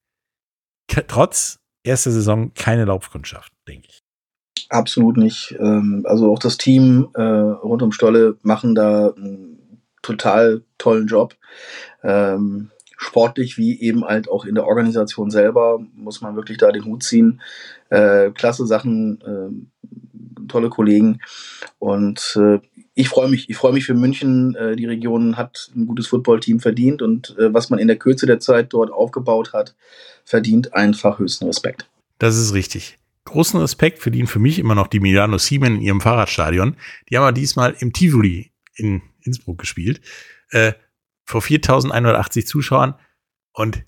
trotz erster Saison keine Laufkundschaft, denke ich. Absolut nicht. Ähm, also auch das Team äh, rund um Stolle machen da einen total tollen Job. Ähm, sportlich wie eben halt auch in der Organisation selber muss man wirklich da den Hut ziehen. Äh, klasse Sachen, äh, tolle Kollegen und äh, ich freue mich, ich freue mich für München. Äh, die Region hat ein gutes Footballteam verdient und äh, was man in der Kürze der Zeit dort aufgebaut hat, verdient einfach höchsten Respekt. Das ist richtig. Großen Respekt verdienen für mich immer noch die Milano Siemen in ihrem Fahrradstadion. Die haben wir diesmal im Tivoli in Innsbruck gespielt. Äh, vor 4180 Zuschauern. Und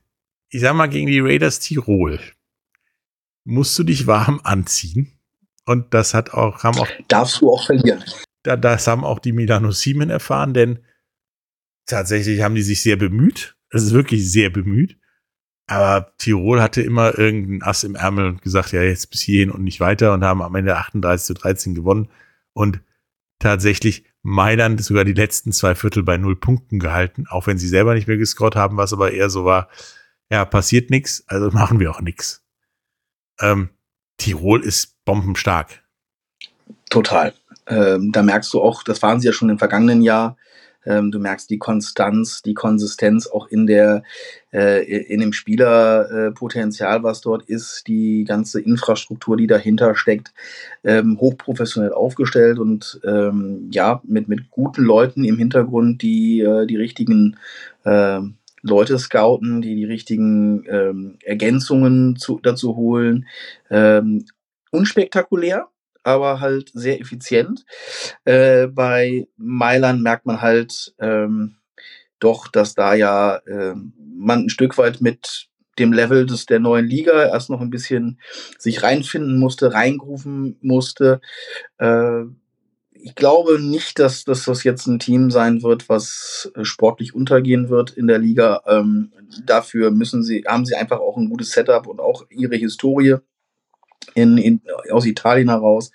ich sag mal, gegen die Raiders Tirol musst du dich warm anziehen. Und das hat auch, haben auch. Darfst du auch verlieren. Da, das haben auch die Milano Siemen erfahren, denn tatsächlich haben die sich sehr bemüht. Es ist wirklich sehr bemüht. Aber Tirol hatte immer irgendeinen Ass im Ärmel und gesagt, ja, jetzt bis hierhin und nicht weiter und haben am Ende 38 zu 13 gewonnen. Und tatsächlich Mailand sogar die letzten zwei Viertel bei null Punkten gehalten, auch wenn sie selber nicht mehr gescored haben, was aber eher so war, ja, passiert nichts, also machen wir auch nichts. Ähm, Tirol ist bombenstark. Total. Ähm, da merkst du auch, das waren sie ja schon im vergangenen Jahr, ähm, du merkst die Konstanz, die Konsistenz auch in der äh, in dem Spielerpotenzial, äh, was dort ist, die ganze Infrastruktur, die dahinter steckt, ähm, hochprofessionell aufgestellt und ähm, ja mit mit guten Leuten im Hintergrund, die äh, die richtigen äh, Leute scouten, die die richtigen ähm, Ergänzungen zu, dazu holen. Ähm, unspektakulär, aber halt sehr effizient. Äh, bei Mailand merkt man halt ähm, doch, dass da ja äh, man ein Stück weit mit dem Level des der neuen Liga erst noch ein bisschen sich reinfinden musste, reingrufen musste. Äh, ich glaube nicht, dass, dass das jetzt ein Team sein wird, was äh, sportlich untergehen wird in der Liga. Ähm, dafür müssen sie, haben sie einfach auch ein gutes Setup und auch ihre Historie in, in, aus Italien heraus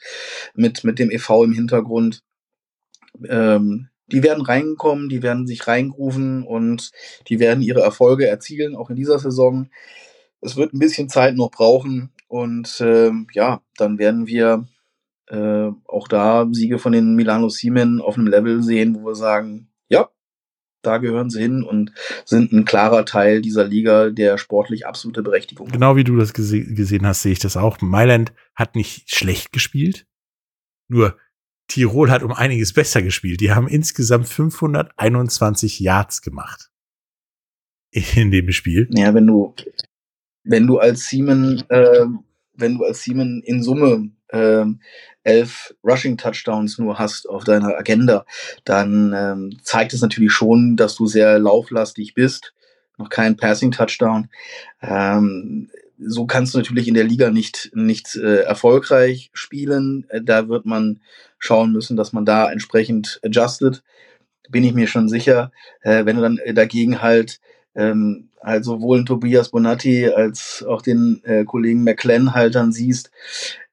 mit, mit dem EV im Hintergrund. Ähm, die werden reinkommen, die werden sich reingrufen und die werden ihre Erfolge erzielen, auch in dieser Saison. Es wird ein bisschen Zeit noch brauchen und ähm, ja, dann werden wir äh, auch da Siege von den Milano Siemen auf einem Level sehen, wo wir sagen, ja, da gehören sie hin und sind ein klarer Teil dieser Liga, der sportlich absolute Berechtigung. Genau wie du das gese gesehen hast, sehe ich das auch. Mailand hat nicht schlecht gespielt, nur Tirol hat um einiges besser gespielt. Die haben insgesamt 521 Yards gemacht in dem Spiel. Ja, wenn du wenn du als Siemen äh, wenn du als Siemen in Summe ähm, elf Rushing Touchdowns nur hast auf deiner Agenda, dann ähm, zeigt es natürlich schon, dass du sehr lauflastig bist. Noch kein Passing Touchdown. Ähm, so kannst du natürlich in der Liga nicht, nicht äh, erfolgreich spielen. Äh, da wird man schauen müssen, dass man da entsprechend adjusted. Bin ich mir schon sicher. Äh, wenn du dann dagegen halt ähm, halt sowohl Tobias Bonatti als auch den äh, Kollegen McLennan halt dann siehst,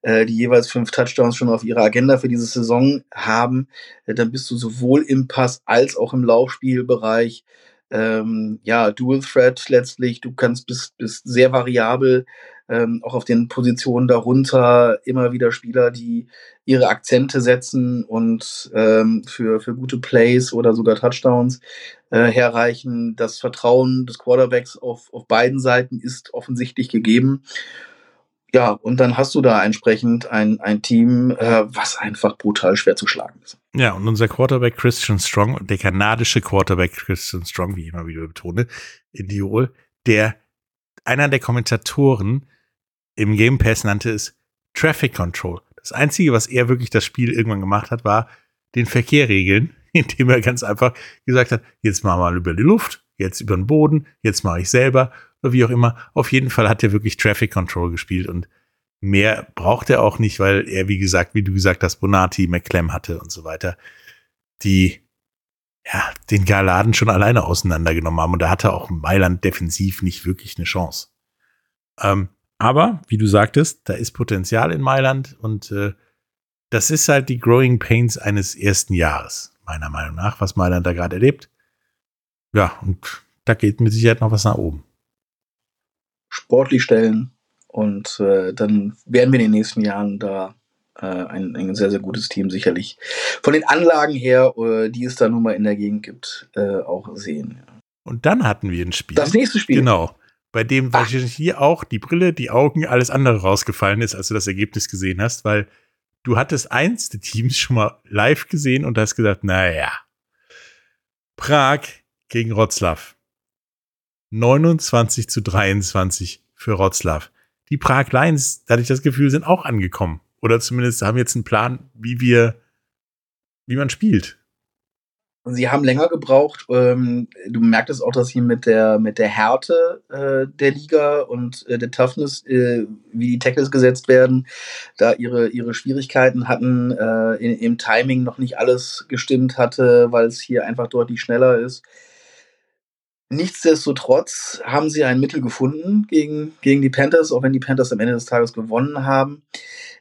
äh, die jeweils fünf Touchdowns schon auf ihrer Agenda für diese Saison haben, äh, dann bist du sowohl im Pass als auch im Laufspielbereich ähm, ja, Dual Threat letztlich, du kannst bist, bist sehr variabel ähm, auch auf den Positionen darunter immer wieder Spieler, die ihre Akzente setzen und ähm, für, für gute Plays oder sogar Touchdowns äh, herreichen. Das Vertrauen des Quarterbacks auf, auf beiden Seiten ist offensichtlich gegeben. Ja, und dann hast du da entsprechend ein, ein Team, äh, was einfach brutal schwer zu schlagen ist. Ja, und unser Quarterback Christian Strong, der kanadische Quarterback Christian Strong, wie ich immer wieder betone, in Tirol, der einer der Kommentatoren im Game Pass nannte es Traffic Control. Das Einzige, was er wirklich das Spiel irgendwann gemacht hat, war den Verkehr regeln, indem er ganz einfach gesagt hat, jetzt machen mal über die Luft, jetzt über den Boden, jetzt mache ich selber oder wie auch immer. Auf jeden Fall hat er wirklich Traffic Control gespielt und mehr braucht er auch nicht, weil er, wie gesagt, wie du gesagt hast, Bonati, McClem hatte und so weiter, die ja, den Galaden schon alleine auseinandergenommen haben. Und da hatte auch Mailand defensiv nicht wirklich eine Chance. Ähm, aber, wie du sagtest, da ist Potenzial in Mailand und äh, das ist halt die Growing Pains eines ersten Jahres, meiner Meinung nach, was Mailand da gerade erlebt. Ja, und da geht mit Sicherheit noch was nach oben sportlich stellen. Und äh, dann werden wir in den nächsten Jahren da äh, ein, ein sehr, sehr gutes Team sicherlich von den Anlagen her, äh, die es da nun mal in der Gegend gibt, äh, auch sehen. Ja. Und dann hatten wir ein Spiel. Das nächste Spiel. Genau. Bei dem Ach. wahrscheinlich hier auch die Brille, die Augen, alles andere rausgefallen ist, als du das Ergebnis gesehen hast, weil du hattest eins der Teams schon mal live gesehen und hast gesagt, naja, Prag gegen Wroclaw. 29 zu 23 für Wroclaw. Die Prag Lions, da hatte ich das Gefühl, sind auch angekommen. Oder zumindest haben jetzt einen Plan, wie wir, wie man spielt. Sie haben länger gebraucht. Ähm, du merktest auch, dass sie mit der, mit der Härte äh, der Liga und äh, der Toughness, äh, wie die Tackles gesetzt werden, da ihre, ihre Schwierigkeiten hatten, äh, in, im Timing noch nicht alles gestimmt hatte, weil es hier einfach deutlich schneller ist. Nichtsdestotrotz haben sie ein Mittel gefunden gegen, gegen die Panthers, auch wenn die Panthers am Ende des Tages gewonnen haben.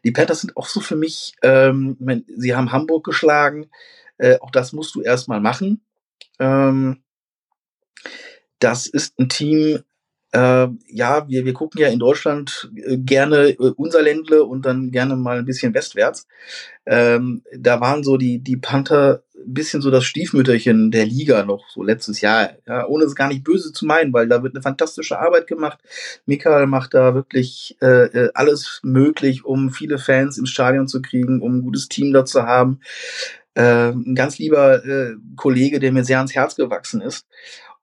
Die Panthers sind auch so für mich, ähm, sie haben Hamburg geschlagen, äh, auch das musst du erstmal machen. Ähm, das ist ein Team, äh, ja, wir, wir gucken ja in Deutschland äh, gerne äh, unser Ländle und dann gerne mal ein bisschen westwärts. Ähm, da waren so die, die Panther bisschen so das Stiefmütterchen der Liga noch, so letztes Jahr. Ja, ohne es gar nicht böse zu meinen, weil da wird eine fantastische Arbeit gemacht. Michael macht da wirklich äh, äh alles möglich, um viele Fans ins Stadion zu kriegen, um ein gutes Team da zu haben. Äh, ein ganz lieber äh, Kollege, der mir sehr ans Herz gewachsen ist.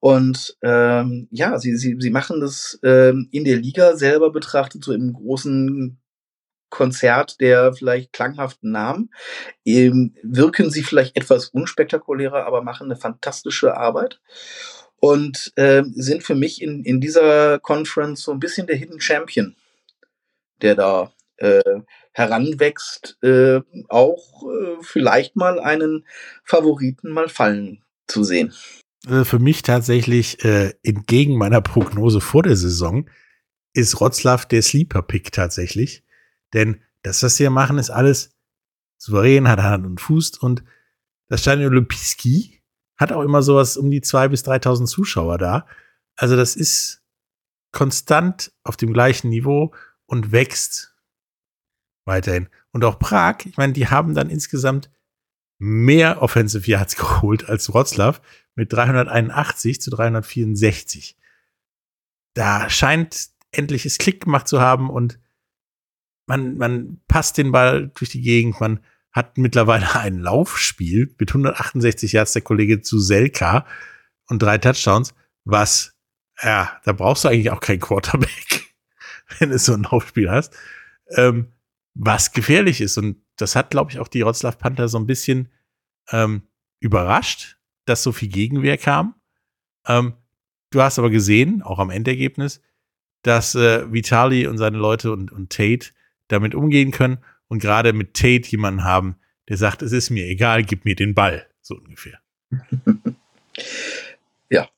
Und ähm, ja, sie, sie, sie machen das ähm, in der Liga selber betrachtet, so im großen Konzert der vielleicht klanghaften Namen. Ähm, wirken sie vielleicht etwas unspektakulärer, aber machen eine fantastische Arbeit. Und äh, sind für mich in, in dieser Conference so ein bisschen der Hidden Champion, der da äh, heranwächst, äh, auch äh, vielleicht mal einen Favoriten mal fallen zu sehen. Äh, für mich tatsächlich äh, entgegen meiner Prognose vor der Saison ist Rotzlaff der Sleeper-Pick tatsächlich. Denn das, was sie hier machen, ist alles souverän, hat Hand und Fuß und das Stadion Olympiski hat auch immer sowas um die zwei bis 3.000 Zuschauer da. Also das ist konstant auf dem gleichen Niveau und wächst weiterhin. Und auch Prag, ich meine, die haben dann insgesamt mehr Offensive Yards geholt als Wroclaw mit 381 zu 364. Da scheint endlich es Klick gemacht zu haben und man, man passt den Ball durch die Gegend, man hat mittlerweile ein Laufspiel mit 168 Yards der Kollege zu Selka und drei Touchdowns, was, ja, da brauchst du eigentlich auch keinen Quarterback, wenn du so ein Laufspiel hast, ähm, was gefährlich ist. Und das hat, glaube ich, auch die Rotzlaff Panther so ein bisschen ähm, überrascht, dass so viel Gegenwehr kam. Ähm, du hast aber gesehen, auch am Endergebnis, dass äh, Vitali und seine Leute und, und Tate damit umgehen können und gerade mit Tate jemanden haben, der sagt, es ist mir egal, gib mir den Ball, so ungefähr. ja,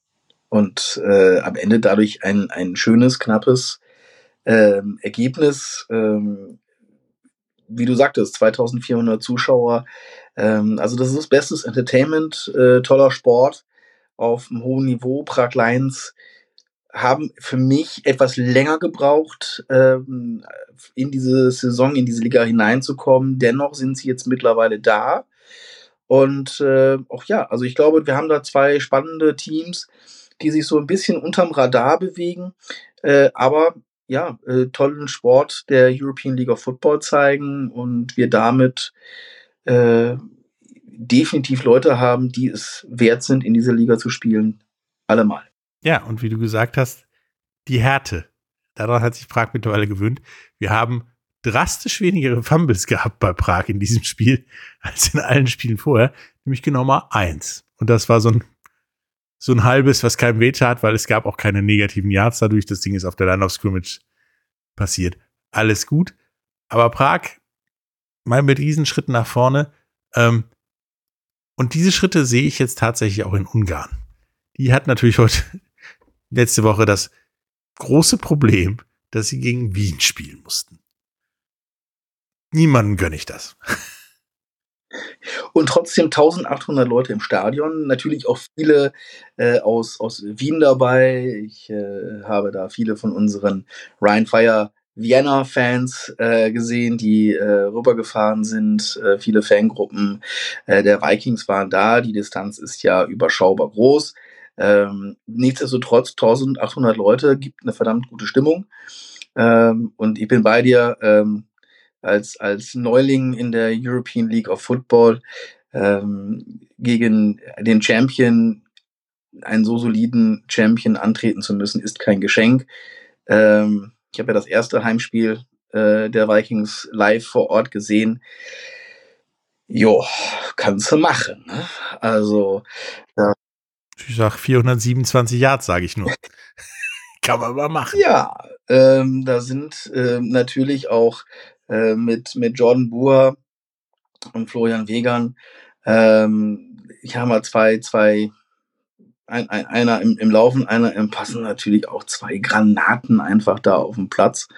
und äh, am Ende dadurch ein, ein schönes, knappes ähm, Ergebnis. Ähm, wie du sagtest, 2400 Zuschauer. Ähm, also das ist bestes Entertainment, äh, toller Sport auf einem hohen Niveau. Prag Lions haben für mich etwas länger gebraucht, ähm, in diese Saison, in diese Liga hineinzukommen. Dennoch sind sie jetzt mittlerweile da. Und äh, auch ja, also ich glaube, wir haben da zwei spannende Teams, die sich so ein bisschen unterm Radar bewegen, äh, aber ja, äh, tollen Sport der European League of Football zeigen und wir damit äh, definitiv Leute haben, die es wert sind, in dieser Liga zu spielen. Allemal. Ja, und wie du gesagt hast, die Härte. Daran hat sich Prag mittlerweile gewöhnt. Wir haben drastisch weniger Fumbles gehabt bei Prag in diesem Spiel als in allen Spielen vorher, nämlich genau mal eins. Und das war so ein, so ein halbes, was keinem weh tat, weil es gab auch keine negativen Yards dadurch. Das Ding ist auf der Line of Scrimmage passiert. Alles gut. Aber Prag mal mit Riesenschritten nach vorne. Ähm, und diese Schritte sehe ich jetzt tatsächlich auch in Ungarn. Die hat natürlich heute letzte Woche das große Problem, dass sie gegen Wien spielen mussten. Niemanden gönne ich das. Und trotzdem 1800 Leute im Stadion, natürlich auch viele äh, aus, aus Wien dabei. Ich äh, habe da viele von unseren Ryan Fire Vienna-Fans äh, gesehen, die äh, rübergefahren sind. Äh, viele Fangruppen äh, der Vikings waren da. Die Distanz ist ja überschaubar groß. Ähm, nichtsdestotrotz 1800 Leute gibt eine verdammt gute Stimmung. Ähm, und ich bin bei dir ähm, als, als Neuling in der European League of Football ähm, gegen den Champion, einen so soliden Champion antreten zu müssen, ist kein Geschenk. Ähm, ich habe ja das erste Heimspiel äh, der Vikings live vor Ort gesehen. Jo, kannst du machen. Ne? Also, ja. Ich sag 427 Yards, sage ich nur. Kann man mal machen. Ja, ähm, da sind äh, natürlich auch äh, mit, mit Jordan Buhr und Florian Wegern, ähm, ich habe mal zwei, zwei ein, ein, einer im, im Laufen, einer im Passen, natürlich auch zwei Granaten einfach da auf dem Platz.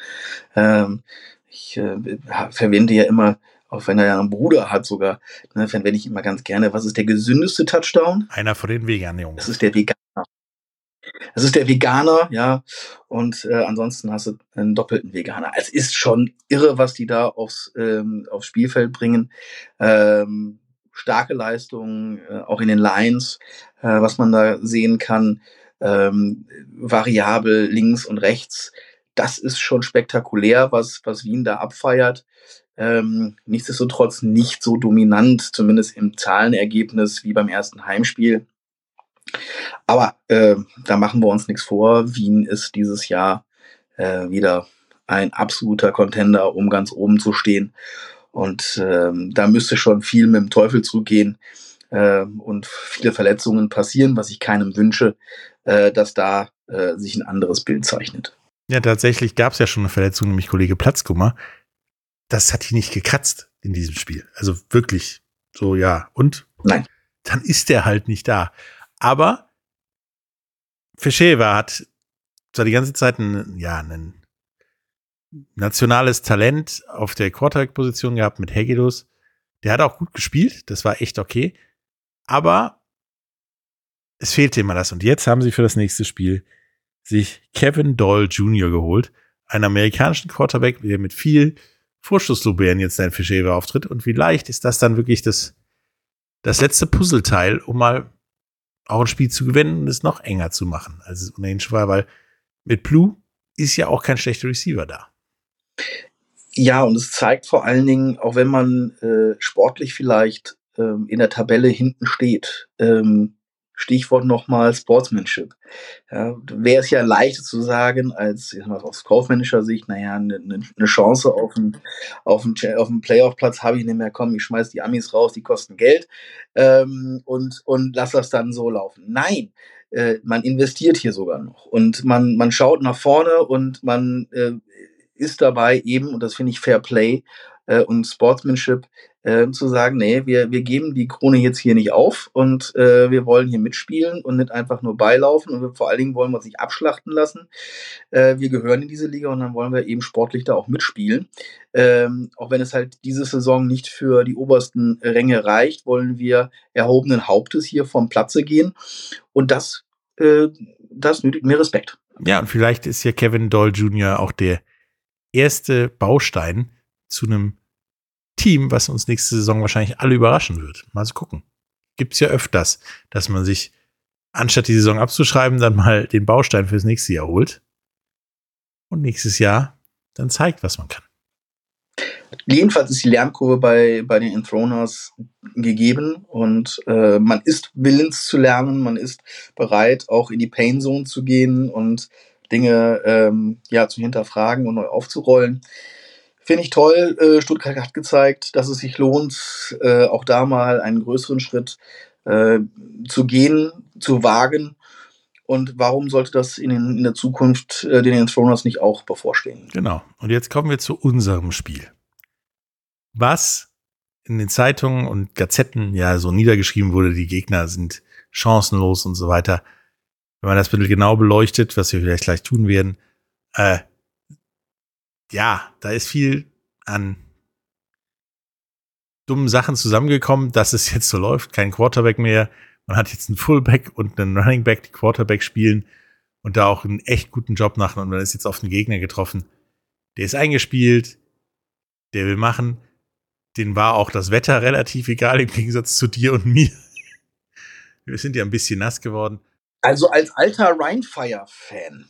Ähm, ich äh, verwende ja immer, auch wenn er ja einen Bruder hat sogar, ne, verwende ich immer ganz gerne, was ist der gesündeste Touchdown? Einer von den Veganern, Jungs. Das ist der Veganer. Das ist der Veganer, ja. Und äh, ansonsten hast du einen doppelten Veganer. Es ist schon irre, was die da aufs, ähm, aufs Spielfeld bringen. Ähm, starke Leistungen, äh, auch in den Lines, äh, was man da sehen kann, ähm, variabel links und rechts. Das ist schon spektakulär, was, was Wien da abfeiert. Ähm, nichtsdestotrotz nicht so dominant, zumindest im Zahlenergebnis wie beim ersten Heimspiel. Aber äh, da machen wir uns nichts vor. Wien ist dieses Jahr äh, wieder ein absoluter Contender, um ganz oben zu stehen. Und ähm, da müsste schon viel mit dem Teufel zugehen äh, und viele Verletzungen passieren, was ich keinem wünsche, äh, dass da äh, sich ein anderes Bild zeichnet. Ja, tatsächlich gab es ja schon eine Verletzung, nämlich Kollege Platzkummer. Das hat ihn nicht gekratzt in diesem Spiel. Also wirklich so, ja. Und? Nein. Dann ist der halt nicht da. Aber Fischeva hat zwar die ganze Zeit ein, ja, einen nationales Talent auf der Quarterback-Position gehabt mit Hegedus. Der hat auch gut gespielt, das war echt okay. Aber es fehlte immer das. Und jetzt haben sie für das nächste Spiel sich Kevin Doyle Jr. geholt, einen amerikanischen Quarterback, der mit viel Vorschusslobären jetzt sein Fischäver auftritt. Und vielleicht ist das dann wirklich das, das letzte Puzzleteil, um mal auch ein Spiel zu gewinnen und es noch enger zu machen, als es ohnehin schon war, weil mit Blue ist ja auch kein schlechter Receiver da. Ja, und es zeigt vor allen Dingen, auch wenn man äh, sportlich vielleicht ähm, in der Tabelle hinten steht, ähm, Stichwort nochmal Sportsmanship. Ja, Wäre es ja leichter zu sagen, als ich mal, aus kaufmännischer Sicht, naja, eine ne, ne Chance auf einen, auf auf Playoff-Platz habe ich nicht mehr. Komm, ich schmeiß die Amis raus, die kosten Geld ähm, und, und lass das dann so laufen. Nein, äh, man investiert hier sogar noch und man, man schaut nach vorne und man äh, ist dabei eben, und das finde ich Fair Play äh, und Sportsmanship, äh, zu sagen, nee, wir, wir geben die Krone jetzt hier nicht auf und äh, wir wollen hier mitspielen und nicht einfach nur beilaufen und wir, vor allen Dingen wollen wir uns nicht abschlachten lassen. Äh, wir gehören in diese Liga und dann wollen wir eben sportlich da auch mitspielen. Ähm, auch wenn es halt diese Saison nicht für die obersten Ränge reicht, wollen wir erhobenen Hauptes hier vom Platze gehen und das äh, das nötigt mir Respekt. Ja, und vielleicht ist ja Kevin Doyle Jr. auch der erste Baustein zu einem Team, was uns nächste Saison wahrscheinlich alle überraschen wird. Mal so gucken. Gibt's ja öfters, dass man sich, anstatt die Saison abzuschreiben, dann mal den Baustein fürs nächste Jahr holt. Und nächstes Jahr dann zeigt, was man kann. Jedenfalls ist die Lernkurve bei, bei den Enthroners gegeben und äh, man ist willens zu lernen, man ist bereit, auch in die Pain Zone zu gehen und Dinge ähm, ja, zu hinterfragen und neu aufzurollen. Finde ich toll. Äh, Stuttgart hat gezeigt, dass es sich lohnt, äh, auch da mal einen größeren Schritt äh, zu gehen, zu wagen. Und warum sollte das in, in der Zukunft den Enthroners nicht auch bevorstehen? Genau. Und jetzt kommen wir zu unserem Spiel. Was in den Zeitungen und Gazetten ja so niedergeschrieben wurde, die Gegner sind chancenlos und so weiter. Wenn man das bitte genau beleuchtet, was wir vielleicht gleich tun werden, äh, ja, da ist viel an dummen Sachen zusammengekommen, dass es jetzt so läuft. Kein Quarterback mehr. Man hat jetzt einen Fullback und einen Running Back, die Quarterback spielen und da auch einen echt guten Job machen. Und man ist jetzt auf einen Gegner getroffen. Der ist eingespielt, der will machen. Den war auch das Wetter relativ egal im Gegensatz zu dir und mir. Wir sind ja ein bisschen nass geworden. Also als alter Rheinfire-Fan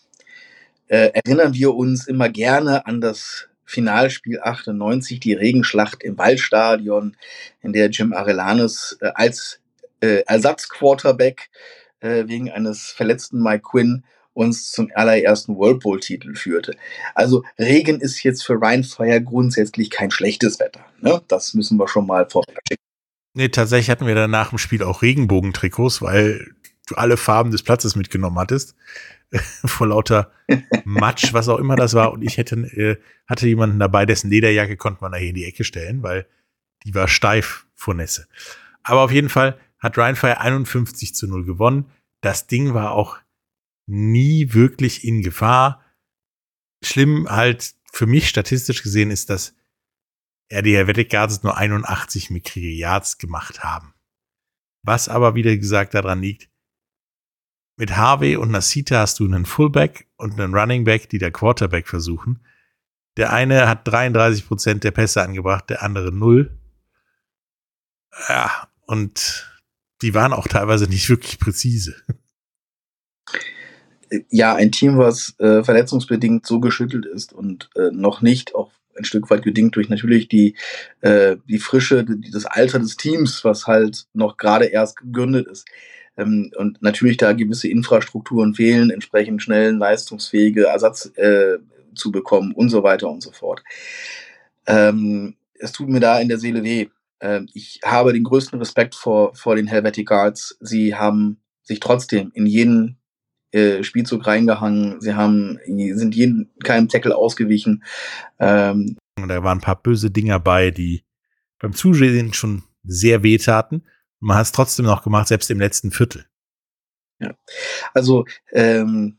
äh, erinnern wir uns immer gerne an das Finalspiel 98, die Regenschlacht im Waldstadion, in der Jim Arellanes äh, als äh, Ersatzquarterback äh, wegen eines verletzten Mike Quinn uns zum allerersten World Bowl-Titel führte. Also Regen ist jetzt für Rheinfire grundsätzlich kein schlechtes Wetter. Ne? Das müssen wir schon mal vorweg schicken. Nee, tatsächlich hatten wir dann nach dem Spiel auch Regenbogentrikots, weil du alle Farben des Platzes mitgenommen hattest. vor lauter Matsch, was auch immer das war. Und ich hätte, äh, hatte jemanden dabei, dessen Lederjacke konnte man da hier in die Ecke stellen, weil die war steif vor Nässe. Aber auf jeden Fall hat Rheinfire 51 zu 0 gewonnen. Das Ding war auch nie wirklich in Gefahr. Schlimm halt für mich statistisch gesehen ist, dass er die Helvetic Guards nur 81 mickrige Yards gemacht haben. Was aber, wieder gesagt, daran liegt, mit Harvey und Nasita hast du einen Fullback und einen Running Back, die der Quarterback versuchen. Der eine hat 33 Prozent der Pässe angebracht, der andere null. Ja, und die waren auch teilweise nicht wirklich präzise. Ja, ein Team, was äh, verletzungsbedingt so geschüttelt ist und äh, noch nicht, auch ein Stück weit gedingt durch natürlich die, äh, die Frische, die, das Alter des Teams, was halt noch gerade erst gegründet ist ähm, und natürlich da gewisse Infrastrukturen fehlen, entsprechend schnellen, leistungsfähige Ersatz äh, zu bekommen und so weiter und so fort. Ähm, es tut mir da in der Seele weh. Ähm, ich habe den größten Respekt vor, vor den Helvetic Guards. Sie haben sich trotzdem in jeden äh, Spielzug reingehangen. Sie haben, sind jeden, keinem Tackle ausgewichen. Ähm, da waren ein paar böse Dinger bei, die beim Zusehen schon sehr wehtaten man hat es trotzdem noch gemacht, selbst im letzten Viertel. Ja, also ähm,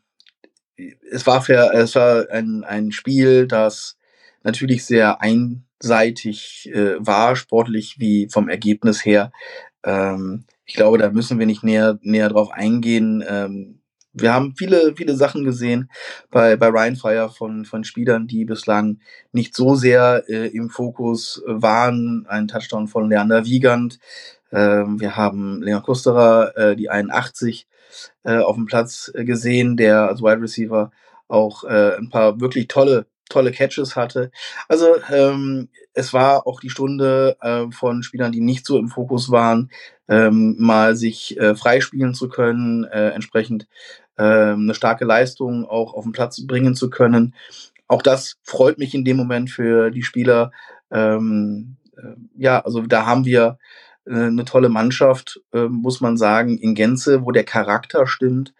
es war für, es war ein, ein Spiel, das natürlich sehr einseitig äh, war, sportlich wie vom Ergebnis her. Ähm, ich glaube, da müssen wir nicht näher, näher drauf eingehen. Ähm, wir haben viele, viele Sachen gesehen bei, bei Ryan Fire von, von Spielern, die bislang nicht so sehr äh, im Fokus waren. Ein Touchdown von Leander Wiegand, ähm, wir haben Leon Kusterer, äh, die 81, äh, auf dem Platz äh, gesehen, der als Wide Receiver auch äh, ein paar wirklich tolle, tolle Catches hatte. Also ähm, es war auch die Stunde äh, von Spielern, die nicht so im Fokus waren, ähm, mal sich freispielen zu können, entsprechend äh, eine starke Leistung auch auf den Platz bringen zu können. Auch das freut mich in dem Moment für die Spieler. Ähm, äh, ja, also da haben wir eine tolle Mannschaft, äh, muss man sagen, in Gänze, wo der Charakter stimmt.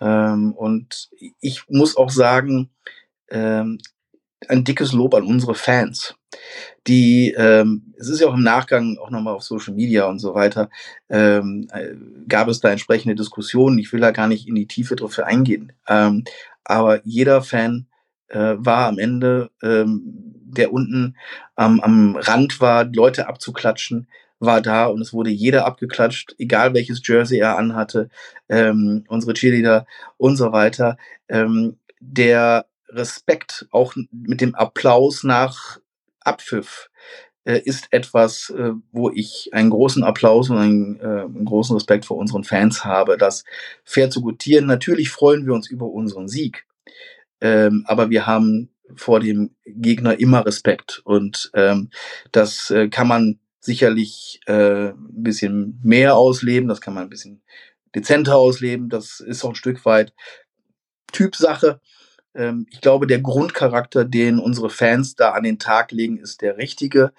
Ähm, und ich muss auch sagen, ähm, ein dickes Lob an unsere Fans. Die, ähm, es ist ja auch im Nachgang auch nochmal auf Social Media und so weiter, ähm, äh, gab es da entsprechende Diskussionen. Ich will da gar nicht in die Tiefe drauf eingehen. Ähm, aber jeder Fan äh, war am Ende, ähm, der unten am Rand war, Leute abzuklatschen, war da und es wurde jeder abgeklatscht, egal welches Jersey er anhatte, ähm, unsere Cheerleader und so weiter. Ähm, der Respekt auch mit dem Applaus nach Abpfiff äh, ist etwas, äh, wo ich einen großen Applaus und einen, äh, einen großen Respekt vor unseren Fans habe, das fair zu gutieren. Natürlich freuen wir uns über unseren Sieg, ähm, aber wir haben vor dem Gegner immer Respekt und ähm, das äh, kann man sicherlich äh, ein bisschen mehr ausleben, das kann man ein bisschen dezenter ausleben, das ist auch ein Stück weit Typsache. Ähm, ich glaube, der Grundcharakter, den unsere Fans da an den Tag legen, ist der richtige.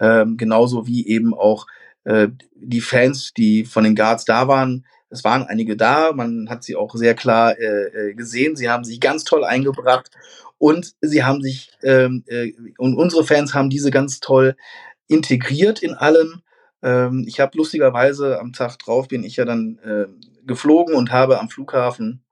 Ähm, genauso wie eben auch äh, die Fans, die von den Guards da waren. Es waren einige da, man hat sie auch sehr klar äh, äh gesehen. Sie haben sich ganz toll eingebracht und sie haben sich, ähm, äh, und unsere Fans haben diese ganz toll integriert in allem. Ähm, ich habe lustigerweise am Tag drauf bin ich ja dann äh, geflogen und habe am Flughafen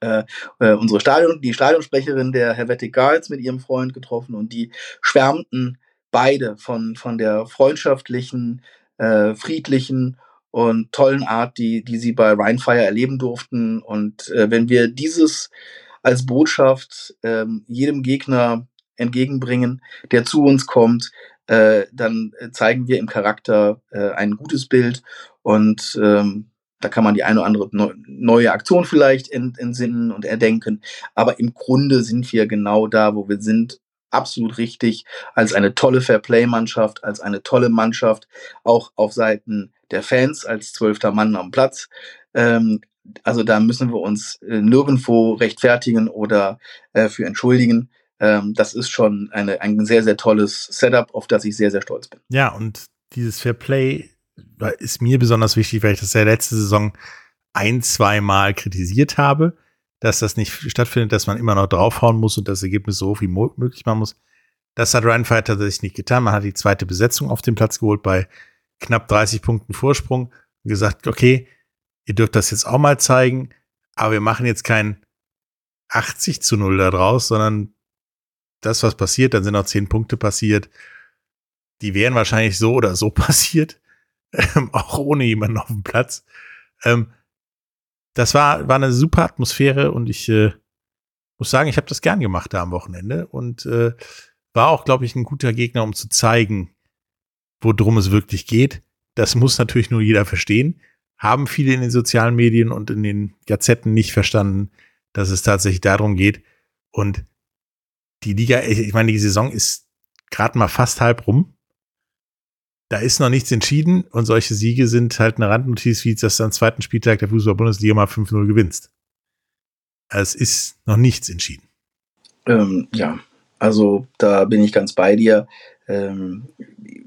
äh, äh, unsere Stadion, die Stadionsprecherin der Helvetic Guards mit ihrem Freund getroffen und die schwärmten beide von, von der freundschaftlichen, äh, friedlichen und tollen Art, die, die sie bei Rheinfire erleben durften. Und äh, wenn wir dieses als Botschaft ähm, jedem Gegner entgegenbringen, der zu uns kommt, äh, dann zeigen wir im Charakter äh, ein gutes Bild und ähm, da kann man die eine oder andere neue Aktion vielleicht entsinnen und erdenken. Aber im Grunde sind wir genau da, wo wir sind. Absolut richtig. Als eine tolle Fairplay-Mannschaft, als eine tolle Mannschaft, auch auf Seiten der Fans, als zwölfter Mann am Platz. Ähm, also da müssen wir uns äh, nirgendwo rechtfertigen oder äh, für entschuldigen. Ähm, das ist schon eine, ein sehr, sehr tolles Setup, auf das ich sehr, sehr stolz bin. Ja, und dieses Fairplay ist mir besonders wichtig, weil ich das ja letzte Saison ein, zwei Mal kritisiert habe, dass das nicht stattfindet, dass man immer noch draufhauen muss und das Ergebnis so viel möglich machen muss. Das hat Ryan Fight tatsächlich nicht getan. Man hat die zweite Besetzung auf den Platz geholt bei knapp 30 Punkten Vorsprung und gesagt, okay, ihr dürft das jetzt auch mal zeigen, aber wir machen jetzt kein 80 zu 0 da draus, sondern das, was passiert, dann sind noch 10 Punkte passiert. Die wären wahrscheinlich so oder so passiert ähm, auch ohne jemanden auf dem Platz. Ähm, das war, war eine super Atmosphäre und ich äh, muss sagen, ich habe das gern gemacht da am Wochenende und äh, war auch, glaube ich, ein guter Gegner, um zu zeigen, worum es wirklich geht. Das muss natürlich nur jeder verstehen. Haben viele in den sozialen Medien und in den Gazetten nicht verstanden, dass es tatsächlich darum geht. Und die Liga, ich meine, die Saison ist gerade mal fast halb rum da ist noch nichts entschieden und solche Siege sind halt eine Randnotiz, wie dass du am zweiten Spieltag der Fußball-Bundesliga mal 5-0 gewinnst. Es ist noch nichts entschieden. Ähm, ja, also da bin ich ganz bei dir. Ähm,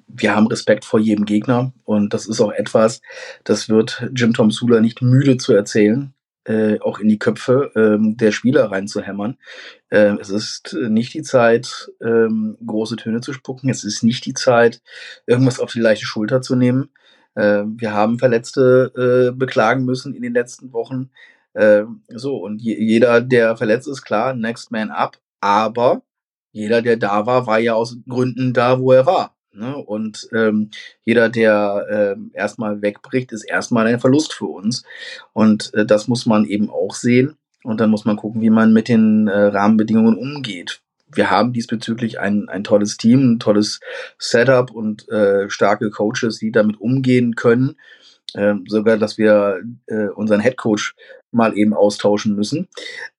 wir haben Respekt vor jedem Gegner und das ist auch etwas, das wird Jim Tom Sula nicht müde zu erzählen äh, auch in die Köpfe ähm, der Spieler reinzuhämmern. Ähm, es ist nicht die Zeit, ähm, große Töne zu spucken. Es ist nicht die Zeit, irgendwas auf die leichte Schulter zu nehmen. Ähm, wir haben Verletzte äh, beklagen müssen in den letzten Wochen. Ähm, so, und je, jeder, der verletzt ist, klar, next man up. Aber jeder, der da war, war ja aus Gründen da, wo er war. Ne? Und ähm, jeder, der ähm, erstmal wegbricht, ist erstmal ein Verlust für uns. Und äh, das muss man eben auch sehen. Und dann muss man gucken, wie man mit den äh, Rahmenbedingungen umgeht. Wir haben diesbezüglich ein, ein tolles Team, ein tolles Setup und äh, starke Coaches, die damit umgehen können. Ähm, sogar, dass wir äh, unseren Head Coach mal eben austauschen müssen.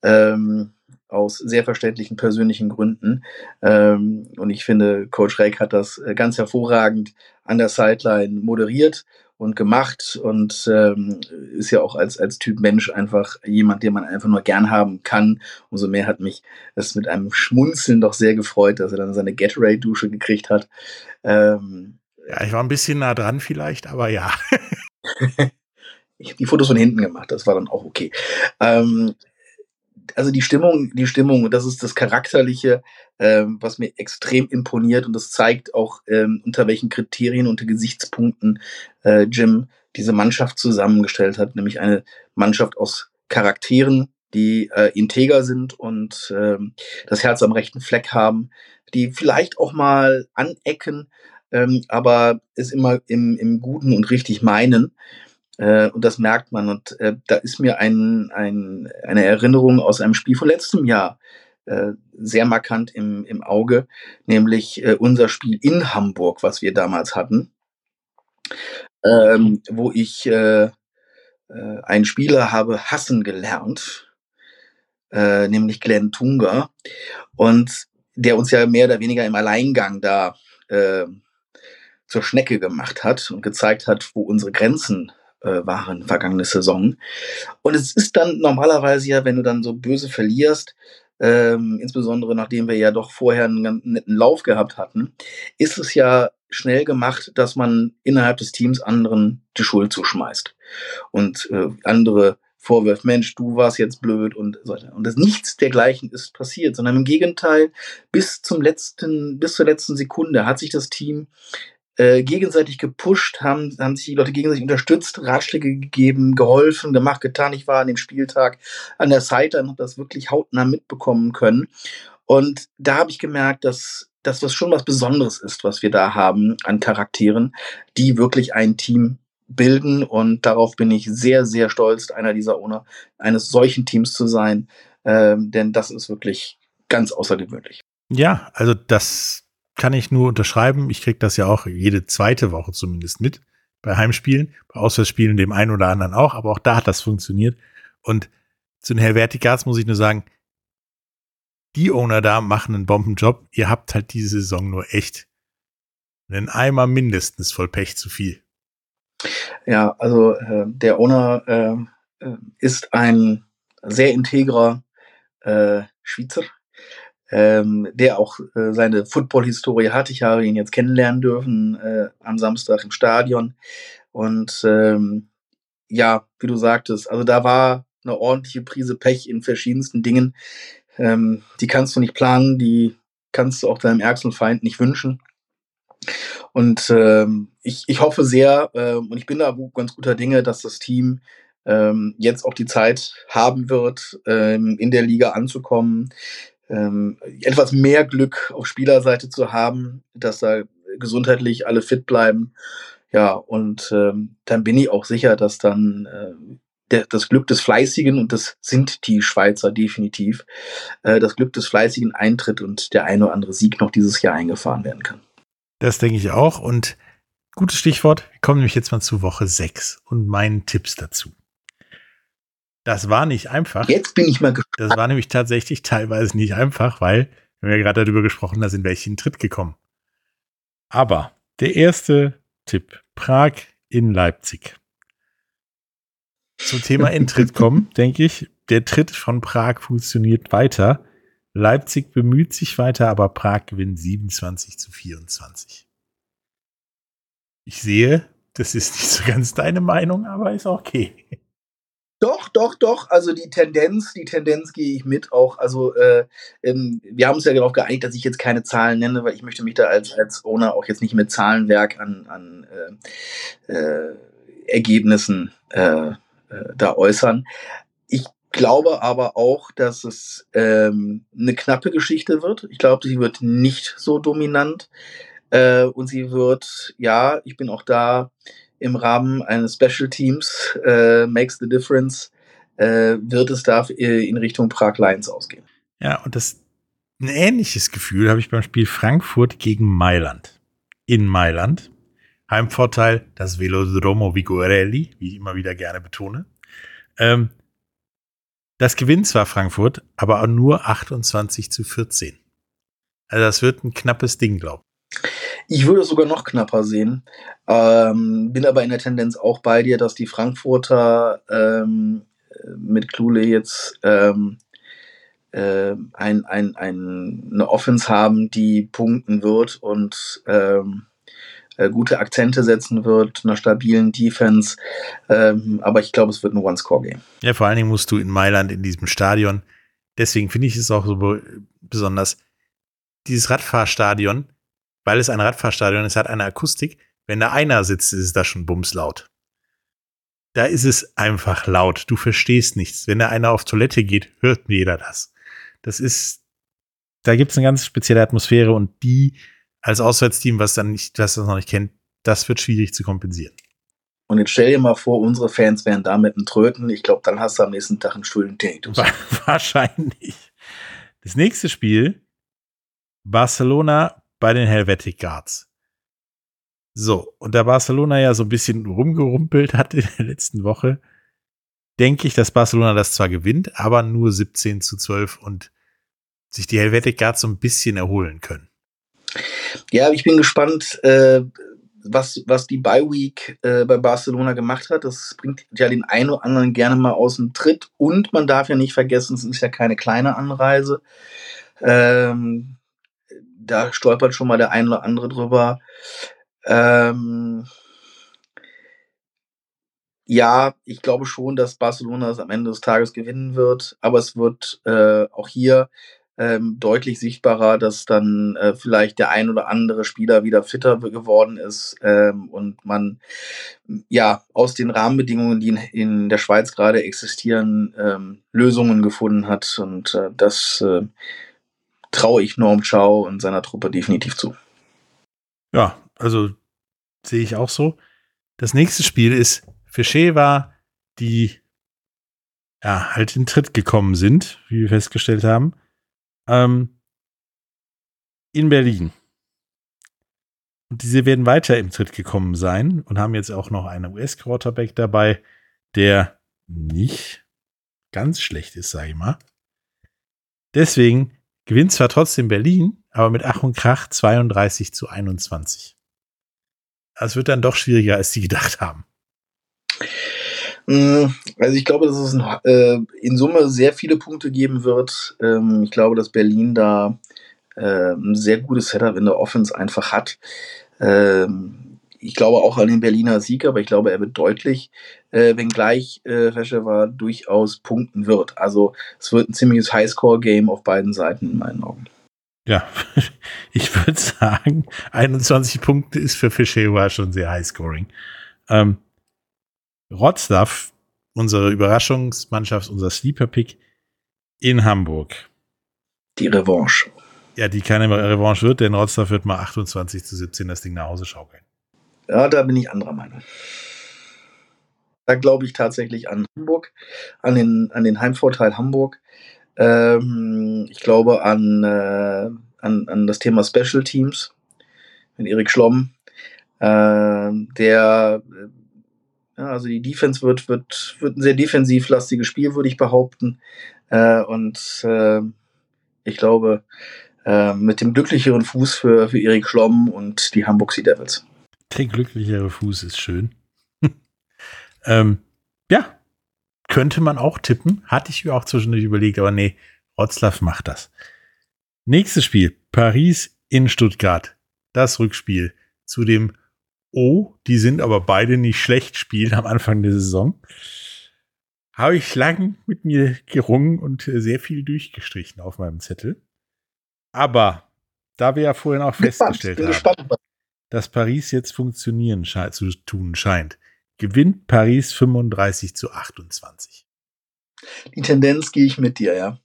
Ähm, aus sehr verständlichen persönlichen Gründen. Ähm, und ich finde, Coach Reck hat das äh, ganz hervorragend an der Sideline moderiert und gemacht und ähm, ist ja auch als, als Typ Mensch einfach jemand, den man einfach nur gern haben kann. Umso mehr hat mich es mit einem Schmunzeln doch sehr gefreut, dass er dann seine Gatorade-Dusche gekriegt hat. Ähm, ja, ich war ein bisschen nah dran vielleicht, aber ja. ich habe die Fotos von hinten gemacht, das war dann auch okay. Ähm, also die Stimmung, die Stimmung, das ist das Charakterliche, ähm, was mir extrem imponiert und das zeigt auch, ähm, unter welchen Kriterien, unter Gesichtspunkten äh, Jim diese Mannschaft zusammengestellt hat, nämlich eine Mannschaft aus Charakteren, die äh, integer sind und ähm, das Herz am rechten Fleck haben, die vielleicht auch mal anecken, ähm, aber es immer im, im Guten und richtig meinen. Äh, und das merkt man. Und äh, da ist mir ein, ein, eine Erinnerung aus einem Spiel von letztem Jahr äh, sehr markant im, im Auge, nämlich äh, unser Spiel in Hamburg, was wir damals hatten, ähm, wo ich äh, äh, einen Spieler habe hassen gelernt, äh, nämlich Glenn Tunga, und der uns ja mehr oder weniger im Alleingang da äh, zur Schnecke gemacht hat und gezeigt hat, wo unsere Grenzen äh, waren vergangene Saison. Und es ist dann normalerweise ja, wenn du dann so böse verlierst, ähm, insbesondere nachdem wir ja doch vorher einen ganz netten Lauf gehabt hatten, ist es ja schnell gemacht, dass man innerhalb des Teams anderen die Schuld zuschmeißt und äh, andere vorwirft, Mensch, du warst jetzt blöd und so weiter. Und das nichts dergleichen ist passiert, sondern im Gegenteil, bis zum letzten, bis zur letzten Sekunde hat sich das Team äh, gegenseitig gepusht, haben, haben sich die Leute gegenseitig unterstützt, Ratschläge gegeben, geholfen, gemacht, getan. Ich war an dem Spieltag an der Seite und habe das wirklich hautnah mitbekommen können. Und da habe ich gemerkt, dass, dass das schon was Besonderes ist, was wir da haben an Charakteren, die wirklich ein Team bilden. Und darauf bin ich sehr, sehr stolz, einer dieser Owner eines solchen Teams zu sein. Ähm, denn das ist wirklich ganz außergewöhnlich. Ja, also das kann ich nur unterschreiben. Ich kriege das ja auch jede zweite Woche zumindest mit. Bei Heimspielen, bei Auswärtsspielen dem einen oder anderen auch, aber auch da hat das funktioniert. Und zu den Helveticas muss ich nur sagen, die Owner da machen einen Bombenjob. Ihr habt halt diese Saison nur echt einen Eimer mindestens voll Pech zu viel. Ja, also äh, der Owner äh, äh ist ein sehr integrer äh, Schweizer, ähm, der auch äh, seine Football-Historie hat. Ich habe ihn jetzt kennenlernen dürfen äh, am Samstag im Stadion. Und ähm, ja, wie du sagtest, also da war eine ordentliche Prise Pech in verschiedensten Dingen. Ähm, die kannst du nicht planen, die kannst du auch deinem ärgsten Feind nicht wünschen. Und ähm, ich, ich hoffe sehr, äh, und ich bin da ganz guter Dinge, dass das Team ähm, jetzt auch die Zeit haben wird, ähm, in der Liga anzukommen, ähm, etwas mehr Glück auf Spielerseite zu haben, dass da gesundheitlich alle fit bleiben. Ja, und ähm, dann bin ich auch sicher, dass dann äh, der, das Glück des Fleißigen, und das sind die Schweizer definitiv, äh, das Glück des Fleißigen eintritt und der eine oder andere Sieg noch dieses Jahr eingefahren werden kann. Das denke ich auch. Und gutes Stichwort, wir kommen nämlich jetzt mal zu Woche 6 und meinen Tipps dazu. Das war nicht einfach. Jetzt bin ich mal gespannt. Das war nämlich tatsächlich teilweise nicht einfach, weil wir haben ja gerade darüber gesprochen, da sind welche in Tritt gekommen. Aber der erste Tipp, Prag in Leipzig. Zum Thema in Tritt kommen, denke ich, der Tritt von Prag funktioniert weiter. Leipzig bemüht sich weiter, aber Prag gewinnt 27 zu 24. Ich sehe, das ist nicht so ganz deine Meinung, aber ist okay. Doch, doch, doch. Also die Tendenz, die Tendenz gehe ich mit auch. Also äh, ähm, wir haben uns ja darauf geeinigt, dass ich jetzt keine Zahlen nenne, weil ich möchte mich da als, als Owner auch jetzt nicht mit Zahlenwerk an, an äh, äh, Ergebnissen äh, äh, da äußern. Ich glaube aber auch, dass es ähm, eine knappe Geschichte wird. Ich glaube, sie wird nicht so dominant. Äh, und sie wird, ja, ich bin auch da im Rahmen eines Special Teams äh, Makes the Difference, äh, wird es da äh, in Richtung Prag Lions ausgehen. Ja, und das ein ähnliches Gefühl habe ich beim Spiel Frankfurt gegen Mailand. In Mailand. Heimvorteil das Velodromo Vigorelli, wie ich immer wieder gerne betone. Ähm, das gewinnt zwar Frankfurt, aber nur 28 zu 14. Also das wird ein knappes Ding, glaube ich. Würde es sogar noch knapper sehen. Ähm, bin aber in der Tendenz auch bei dir, dass die Frankfurter ähm, mit Klule jetzt ähm, äh, ein, ein, ein, eine Offense haben, die punkten wird und ähm, äh, gute Akzente setzen wird, einer stabilen Defense. Ähm, aber ich glaube, es wird ein One-Score-Game. Ja, vor allen Dingen musst du in Mailand in diesem Stadion. Deswegen finde ich es auch so besonders. Dieses Radfahrstadion weil es ein Radfahrstadion ist, hat eine Akustik. Wenn da einer sitzt, ist es da schon bumslaut. Da ist es einfach laut. Du verstehst nichts. Wenn da einer auf Toilette geht, hört jeder das. Das ist, da gibt es eine ganz spezielle Atmosphäre und die als Auswärtsteam, was dann nicht, was das noch nicht kennt, das wird schwierig zu kompensieren. Und jetzt stell dir mal vor, unsere Fans wären da mit einem Tröten. Ich glaube, dann hast du am nächsten Tag einen schönen Tinnitus. Wahrscheinlich. Das nächste Spiel, Barcelona bei den Helvetic Guards. So, und da Barcelona ja so ein bisschen rumgerumpelt hat in der letzten Woche, denke ich, dass Barcelona das zwar gewinnt, aber nur 17 zu 12 und sich die Helvetic Guards so ein bisschen erholen können. Ja, ich bin gespannt, äh, was, was die Bye Week äh, bei Barcelona gemacht hat. Das bringt ja den einen oder anderen gerne mal aus dem Tritt. Und man darf ja nicht vergessen, es ist ja keine kleine Anreise. Ähm, da stolpert schon mal der ein oder andere drüber. Ähm, ja, ich glaube schon, dass Barcelona es am Ende des Tages gewinnen wird, aber es wird äh, auch hier ähm, deutlich sichtbarer, dass dann äh, vielleicht der ein oder andere Spieler wieder fitter geworden ist ähm, und man ja aus den Rahmenbedingungen, die in, in der Schweiz gerade existieren, ähm, Lösungen gefunden hat und äh, das äh, traue ich Norm Chow und seiner Truppe definitiv zu. Ja, also sehe ich auch so. Das nächste Spiel ist für Sheva, die ja halt in Tritt gekommen sind, wie wir festgestellt haben ähm, in Berlin. Und diese werden weiter im Tritt gekommen sein und haben jetzt auch noch einen US-Quarterback dabei, der nicht ganz schlecht ist, sage ich mal. Deswegen gewinnt zwar trotzdem Berlin, aber mit Ach und Krach 32 zu 21. Es wird dann doch schwieriger, als sie gedacht haben. Mm, also ich glaube, dass es äh, in Summe sehr viele Punkte geben wird. Ähm, ich glaube, dass Berlin da äh, ein sehr gutes Setup in der Offense einfach hat. Ähm, ich glaube auch an den Berliner Sieg, aber ich glaube, er wird deutlich, äh, wenngleich äh, Feschewa durchaus punkten wird. Also es wird ein ziemliches Highscore-Game auf beiden Seiten in meinen Augen. Ja, ich würde sagen, 21 Punkte ist für Fischewa schon sehr Highscoring. Ähm, Rotzlaff, unsere Überraschungsmannschaft, unser Sleeper-Pick in Hamburg. Die Revanche. Ja, die keine Revanche wird, denn Rotzlaff wird mal 28 zu 17 das Ding nach Hause schaukeln. Ja, da bin ich anderer Meinung. Da glaube ich tatsächlich an Hamburg, an den, an den Heimvorteil Hamburg. Ähm, ich glaube an, äh, an, an das Thema Special Teams mit Erik Schlomm, äh, der ja, also die Defense wird, wird, wird ein sehr defensivlastiges Spiel, würde ich behaupten. Äh, und äh, ich glaube, äh, mit dem glücklicheren Fuß für, für Erik Schlomm und die Hamburg Sea Devils. Der glücklichere Fuß ist schön. ähm, ja, könnte man auch tippen. Hatte ich mir auch zwischendurch überlegt, aber nee, Rotzlaff macht das. Nächstes Spiel, Paris in Stuttgart. Das Rückspiel zu dem oh, die sind aber beide nicht schlecht spielen am Anfang der Saison, habe ich lang mit mir gerungen und sehr viel durchgestrichen auf meinem Zettel. Aber da wir ja vorhin auch festgestellt haben. Dass Paris jetzt funktionieren zu tun scheint, gewinnt Paris 35 zu 28. Die Tendenz gehe ich mit dir, ja.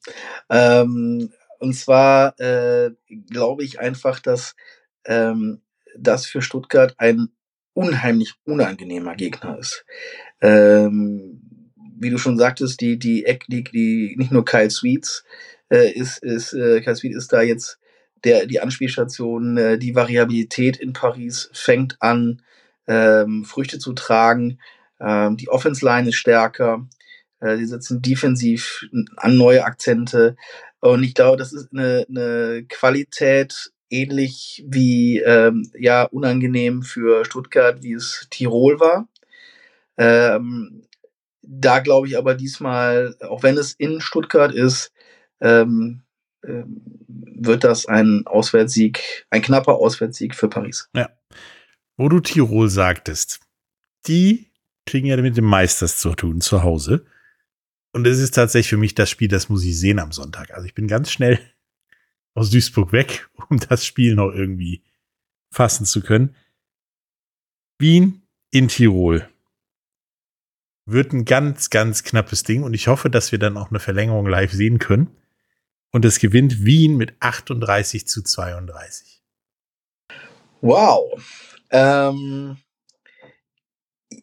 Ähm, und zwar äh, glaube ich einfach, dass ähm, das für Stuttgart ein unheimlich unangenehmer Gegner ist. Ähm, wie du schon sagtest, die, die, die, die nicht nur Kyle Sweets äh, ist, ist äh, Kyle Sweet ist da jetzt der, die Anspielstation, äh, die Variabilität in Paris fängt an, ähm, Früchte zu tragen. Ähm, die Offense Line ist stärker. Äh, die setzen defensiv an neue Akzente. Und ich glaube, das ist eine, eine Qualität ähnlich wie ähm, ja unangenehm für Stuttgart, wie es Tirol war. Ähm, da glaube ich aber diesmal, auch wenn es in Stuttgart ist, ähm, wird das ein Auswärtssieg, ein knapper Auswärtssieg für Paris. Ja. Wo du Tirol sagtest, die kriegen ja mit dem Meisters zu tun zu Hause. Und es ist tatsächlich für mich das Spiel, das muss ich sehen am Sonntag. Also ich bin ganz schnell aus Duisburg weg, um das Spiel noch irgendwie fassen zu können. Wien in Tirol wird ein ganz, ganz knappes Ding und ich hoffe, dass wir dann auch eine Verlängerung live sehen können. Und es gewinnt Wien mit 38 zu 32. Wow. Ähm,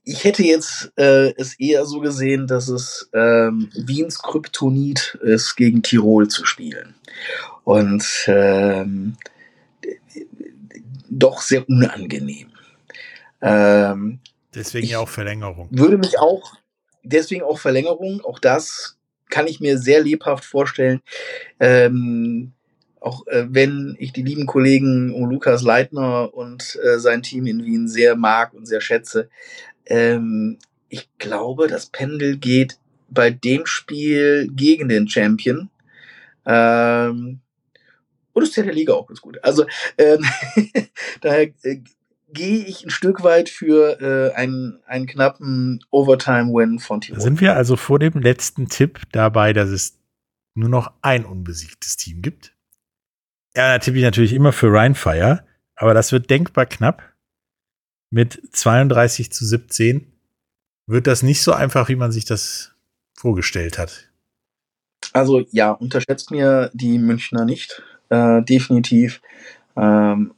ich hätte jetzt äh, es eher so gesehen, dass es ähm, Wiens Kryptonit ist, gegen Tirol zu spielen. Und ähm, doch sehr unangenehm. Ähm, deswegen ja auch Verlängerung. Würde mich auch, deswegen auch Verlängerung, auch das kann ich mir sehr lebhaft vorstellen. Ähm, auch äh, wenn ich die lieben Kollegen Lukas Leitner und äh, sein Team in Wien sehr mag und sehr schätze, ähm, ich glaube, das Pendel geht bei dem Spiel gegen den Champion. Ähm, und es ja der Liga auch ganz gut. Also ähm, daher äh, gehe ich ein Stück weit für äh, einen, einen knappen Overtime-Win von Tirol. Sind wir also vor dem letzten Tipp dabei, dass es nur noch ein unbesiegtes Team gibt? Ja, da tippe ich natürlich immer für Rheinfire, aber das wird denkbar knapp. Mit 32 zu 17 wird das nicht so einfach, wie man sich das vorgestellt hat. Also ja, unterschätzt mir die Münchner nicht. Äh, definitiv. Ähm,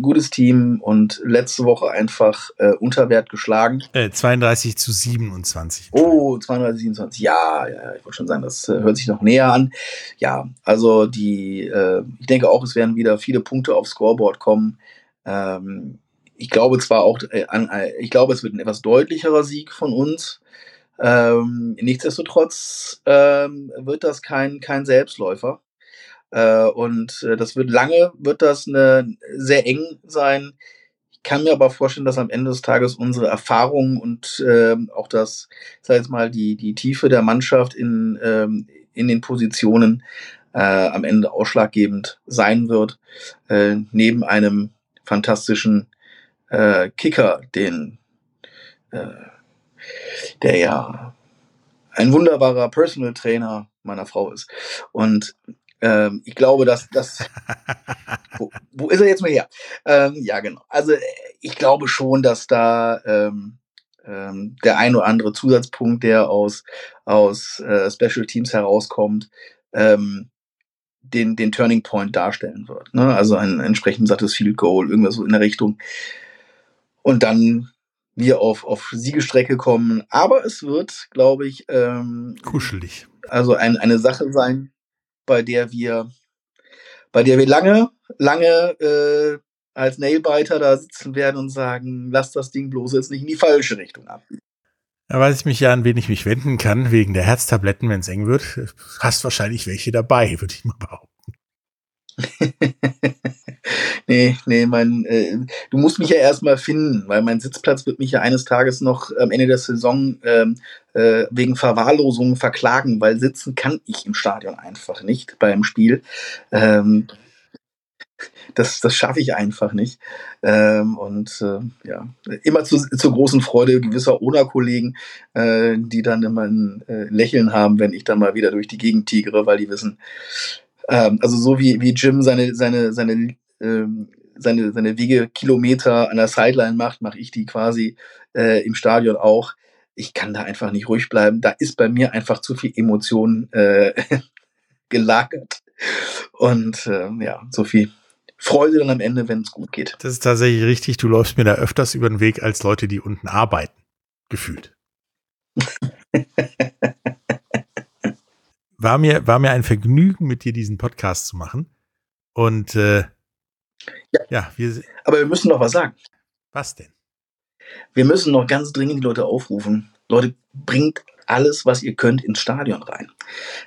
gutes Team und letzte Woche einfach äh, unter Wert geschlagen. Äh, 32 zu 27. Oh, 32 27. Ja, ja, ich wollte schon sagen, das äh, hört sich noch näher an. Ja, also die, äh, ich denke auch, es werden wieder viele Punkte aufs Scoreboard kommen. Ähm, ich glaube zwar auch, äh, an, äh, ich glaube, es wird ein etwas deutlicherer Sieg von uns. Ähm, nichtsdestotrotz ähm, wird das kein, kein Selbstläufer. Äh, und äh, das wird lange, wird das eine, sehr eng sein. Ich kann mir aber vorstellen, dass am Ende des Tages unsere Erfahrung und äh, auch das, sag jetzt mal, die, die Tiefe der Mannschaft in, ähm, in den Positionen äh, am Ende ausschlaggebend sein wird. Äh, neben einem fantastischen äh, Kicker, den äh, der ja ein wunderbarer Personal Trainer meiner Frau ist. Und ähm, ich glaube, dass das. wo, wo, ist er jetzt mal her? Ähm, ja, genau. Also ich glaube schon, dass da ähm, ähm, der ein oder andere Zusatzpunkt, der aus, aus äh, Special Teams herauskommt, ähm, den, den Turning Point darstellen wird. Ne? Also ein entsprechend sattes Field Goal, irgendwas so in der Richtung. Und dann wir auf, auf Siegestrecke kommen. Aber es wird, glaube ich, ähm, kuschelig. Also ein, eine Sache sein, bei der wir, bei der wir lange, lange äh, als Nailbiter da sitzen werden und sagen, lass das Ding bloß jetzt nicht in die falsche Richtung ab. Da weiß ich mich ja, an wen ich mich wenden kann, wegen der Herztabletten, wenn es eng wird. Hast wahrscheinlich welche dabei, würde ich mal behaupten. nee, nee, mein, äh, du musst mich ja erstmal finden, weil mein Sitzplatz wird mich ja eines Tages noch am Ende der Saison ähm, äh, wegen Verwahrlosung verklagen, weil sitzen kann ich im Stadion einfach nicht beim Spiel. Ähm, das, das schaffe ich einfach nicht. Ähm, und äh, ja, immer zu, zur großen Freude gewisser ONA-Kollegen, äh, die dann immer ein äh, Lächeln haben, wenn ich dann mal wieder durch die Gegend tigere, weil die wissen, ähm, also so wie, wie Jim seine, seine, seine, ähm, seine, seine Wege Kilometer an der Sideline macht, mache ich die quasi äh, im Stadion auch. Ich kann da einfach nicht ruhig bleiben. Da ist bei mir einfach zu viel Emotion äh, gelagert. Und äh, ja, so viel Freude dann am Ende, wenn es gut geht. Das ist tatsächlich richtig. Du läufst mir da öfters über den Weg als Leute, die unten arbeiten. Gefühlt. war mir, war mir ein Vergnügen, mit dir diesen Podcast zu machen. Und äh, ja. ja, wir. Aber wir müssen noch was sagen. Was denn? Wir müssen noch ganz dringend die Leute aufrufen. Leute, bringt alles, was ihr könnt, ins Stadion rein.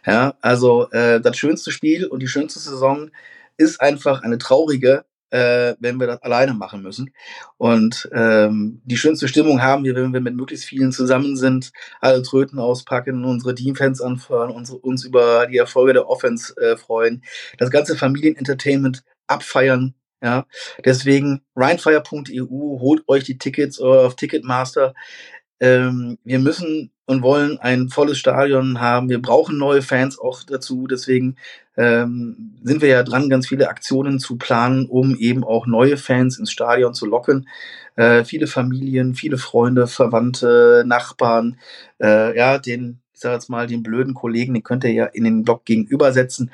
Ja, also äh, das schönste Spiel und die schönste Saison ist einfach eine traurige, äh, wenn wir das alleine machen müssen. Und ähm, die schönste Stimmung haben wir, wenn wir mit möglichst vielen zusammen sind, alle Tröten auspacken, unsere Teamfans anfeuern, uns, uns über die Erfolge der Offense äh, freuen, das ganze Familienentertainment abfeiern. Ja, deswegen rheinfire.eu, holt euch die Tickets auf Ticketmaster. Ähm, wir müssen und wollen ein volles Stadion haben. Wir brauchen neue Fans auch dazu. Deswegen ähm, sind wir ja dran, ganz viele Aktionen zu planen, um eben auch neue Fans ins Stadion zu locken. Äh, viele Familien, viele Freunde, Verwandte, Nachbarn, äh, ja, den, ich sag jetzt mal, den blöden Kollegen, den könnt ihr ja in den Blog gegenübersetzen.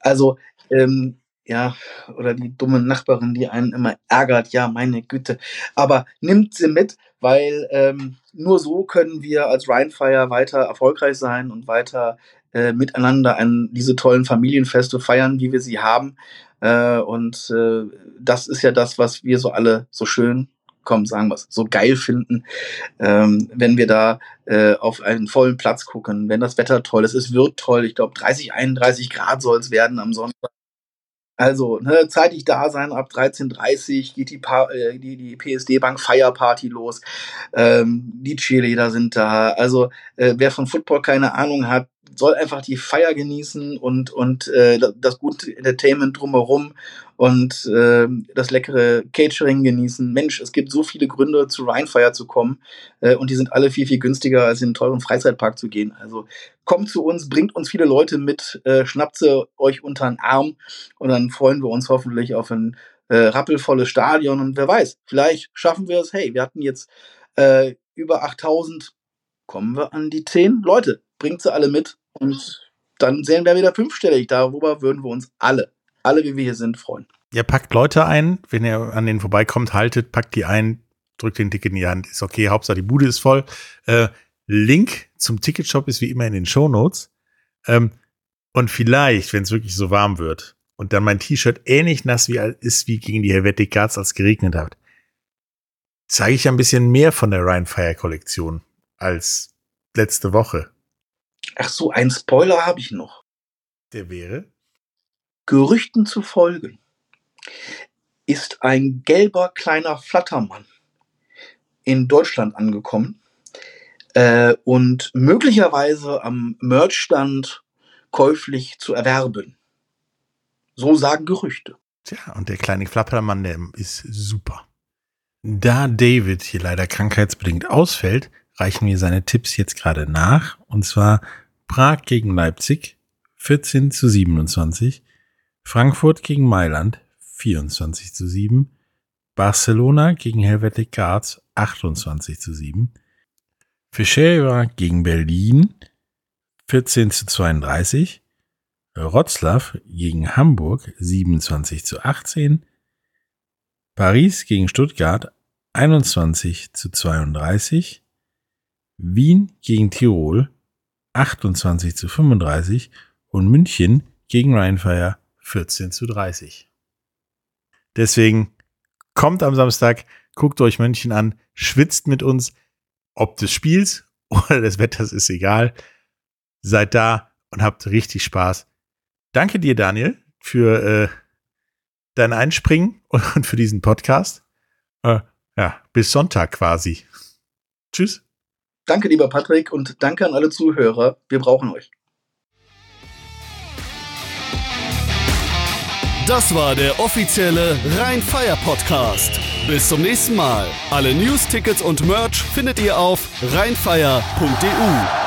Also, ähm, ja, oder die dumme Nachbarin, die einen immer ärgert, ja, meine Güte. Aber nimmt sie mit, weil ähm, nur so können wir als Rheinfire weiter erfolgreich sein und weiter äh, miteinander an diese tollen Familienfeste feiern, wie wir sie haben. Äh, und äh, das ist ja das, was wir so alle so schön komm, sagen wir so geil finden, ähm, wenn wir da äh, auf einen vollen Platz gucken, wenn das Wetter toll ist, es wird toll, ich glaube 30, 31 Grad soll es werden am Sonntag. Also, ne, zeitig da sein, ab 13.30 geht die, pa äh, die, die PSD-Bank Feierparty los. Ähm, die Cheerleader sind da. Also, äh, wer von Football keine Ahnung hat, soll einfach die Feier genießen und, und äh, das gute Entertainment drumherum und äh, das leckere Catering genießen. Mensch, es gibt so viele Gründe, zu Rheinfire zu kommen äh, und die sind alle viel, viel günstiger, als in einen teuren Freizeitpark zu gehen. Also kommt zu uns, bringt uns viele Leute mit, äh, schnappt sie euch unter den Arm und dann freuen wir uns hoffentlich auf ein äh, rappelvolles Stadion und wer weiß, vielleicht schaffen wir es. Hey, wir hatten jetzt äh, über 8000, kommen wir an die 10 Leute, bringt sie alle mit und dann sehen wir wieder fünfstellig. Darüber würden wir uns alle, alle wie wir hier sind, freuen. Ihr packt Leute ein, wenn ihr an denen vorbeikommt, haltet, packt die ein, drückt den Ticket in die Hand, ist okay, Hauptsache die Bude ist voll. Äh, Link zum Ticketshop ist wie immer in den Show Notes. Ähm, und vielleicht, wenn es wirklich so warm wird und dann mein T-Shirt ähnlich nass wie ist wie gegen die Helvetic Guards, als geregnet hat, zeige ich ein bisschen mehr von der Ryan Fire Kollektion als letzte Woche. Ach so, ein Spoiler habe ich noch. Der wäre? Gerüchten zu folgen ist ein gelber kleiner Flattermann in Deutschland angekommen äh, und möglicherweise am Merchstand käuflich zu erwerben. So sagen Gerüchte. Tja, und der kleine Flattermann, der ist super. Da David hier leider krankheitsbedingt ausfällt, reichen wir seine Tipps jetzt gerade nach. Und zwar Prag gegen Leipzig 14 zu 27, Frankfurt gegen Mailand 24 zu 7, Barcelona gegen Helvetic Guards 28 zu 7, Fischera gegen Berlin 14 zu 32, Wroclaw gegen Hamburg 27 zu 18, Paris gegen Stuttgart 21 zu 32, Wien gegen Tirol 28 zu 35 und München gegen Rheinfire 14 zu 30. Deswegen kommt am Samstag, guckt euch München an, schwitzt mit uns, ob des Spiels oder des Wetters ist egal. Seid da und habt richtig Spaß. Danke dir, Daniel, für äh, dein Einspringen und für diesen Podcast. Äh, ja, bis Sonntag quasi. Tschüss. Danke, lieber Patrick, und danke an alle Zuhörer. Wir brauchen euch. Das war der offizielle Rhein-Fire Podcast. Bis zum nächsten Mal. Alle News, Tickets und Merch findet ihr auf rheinfire.de.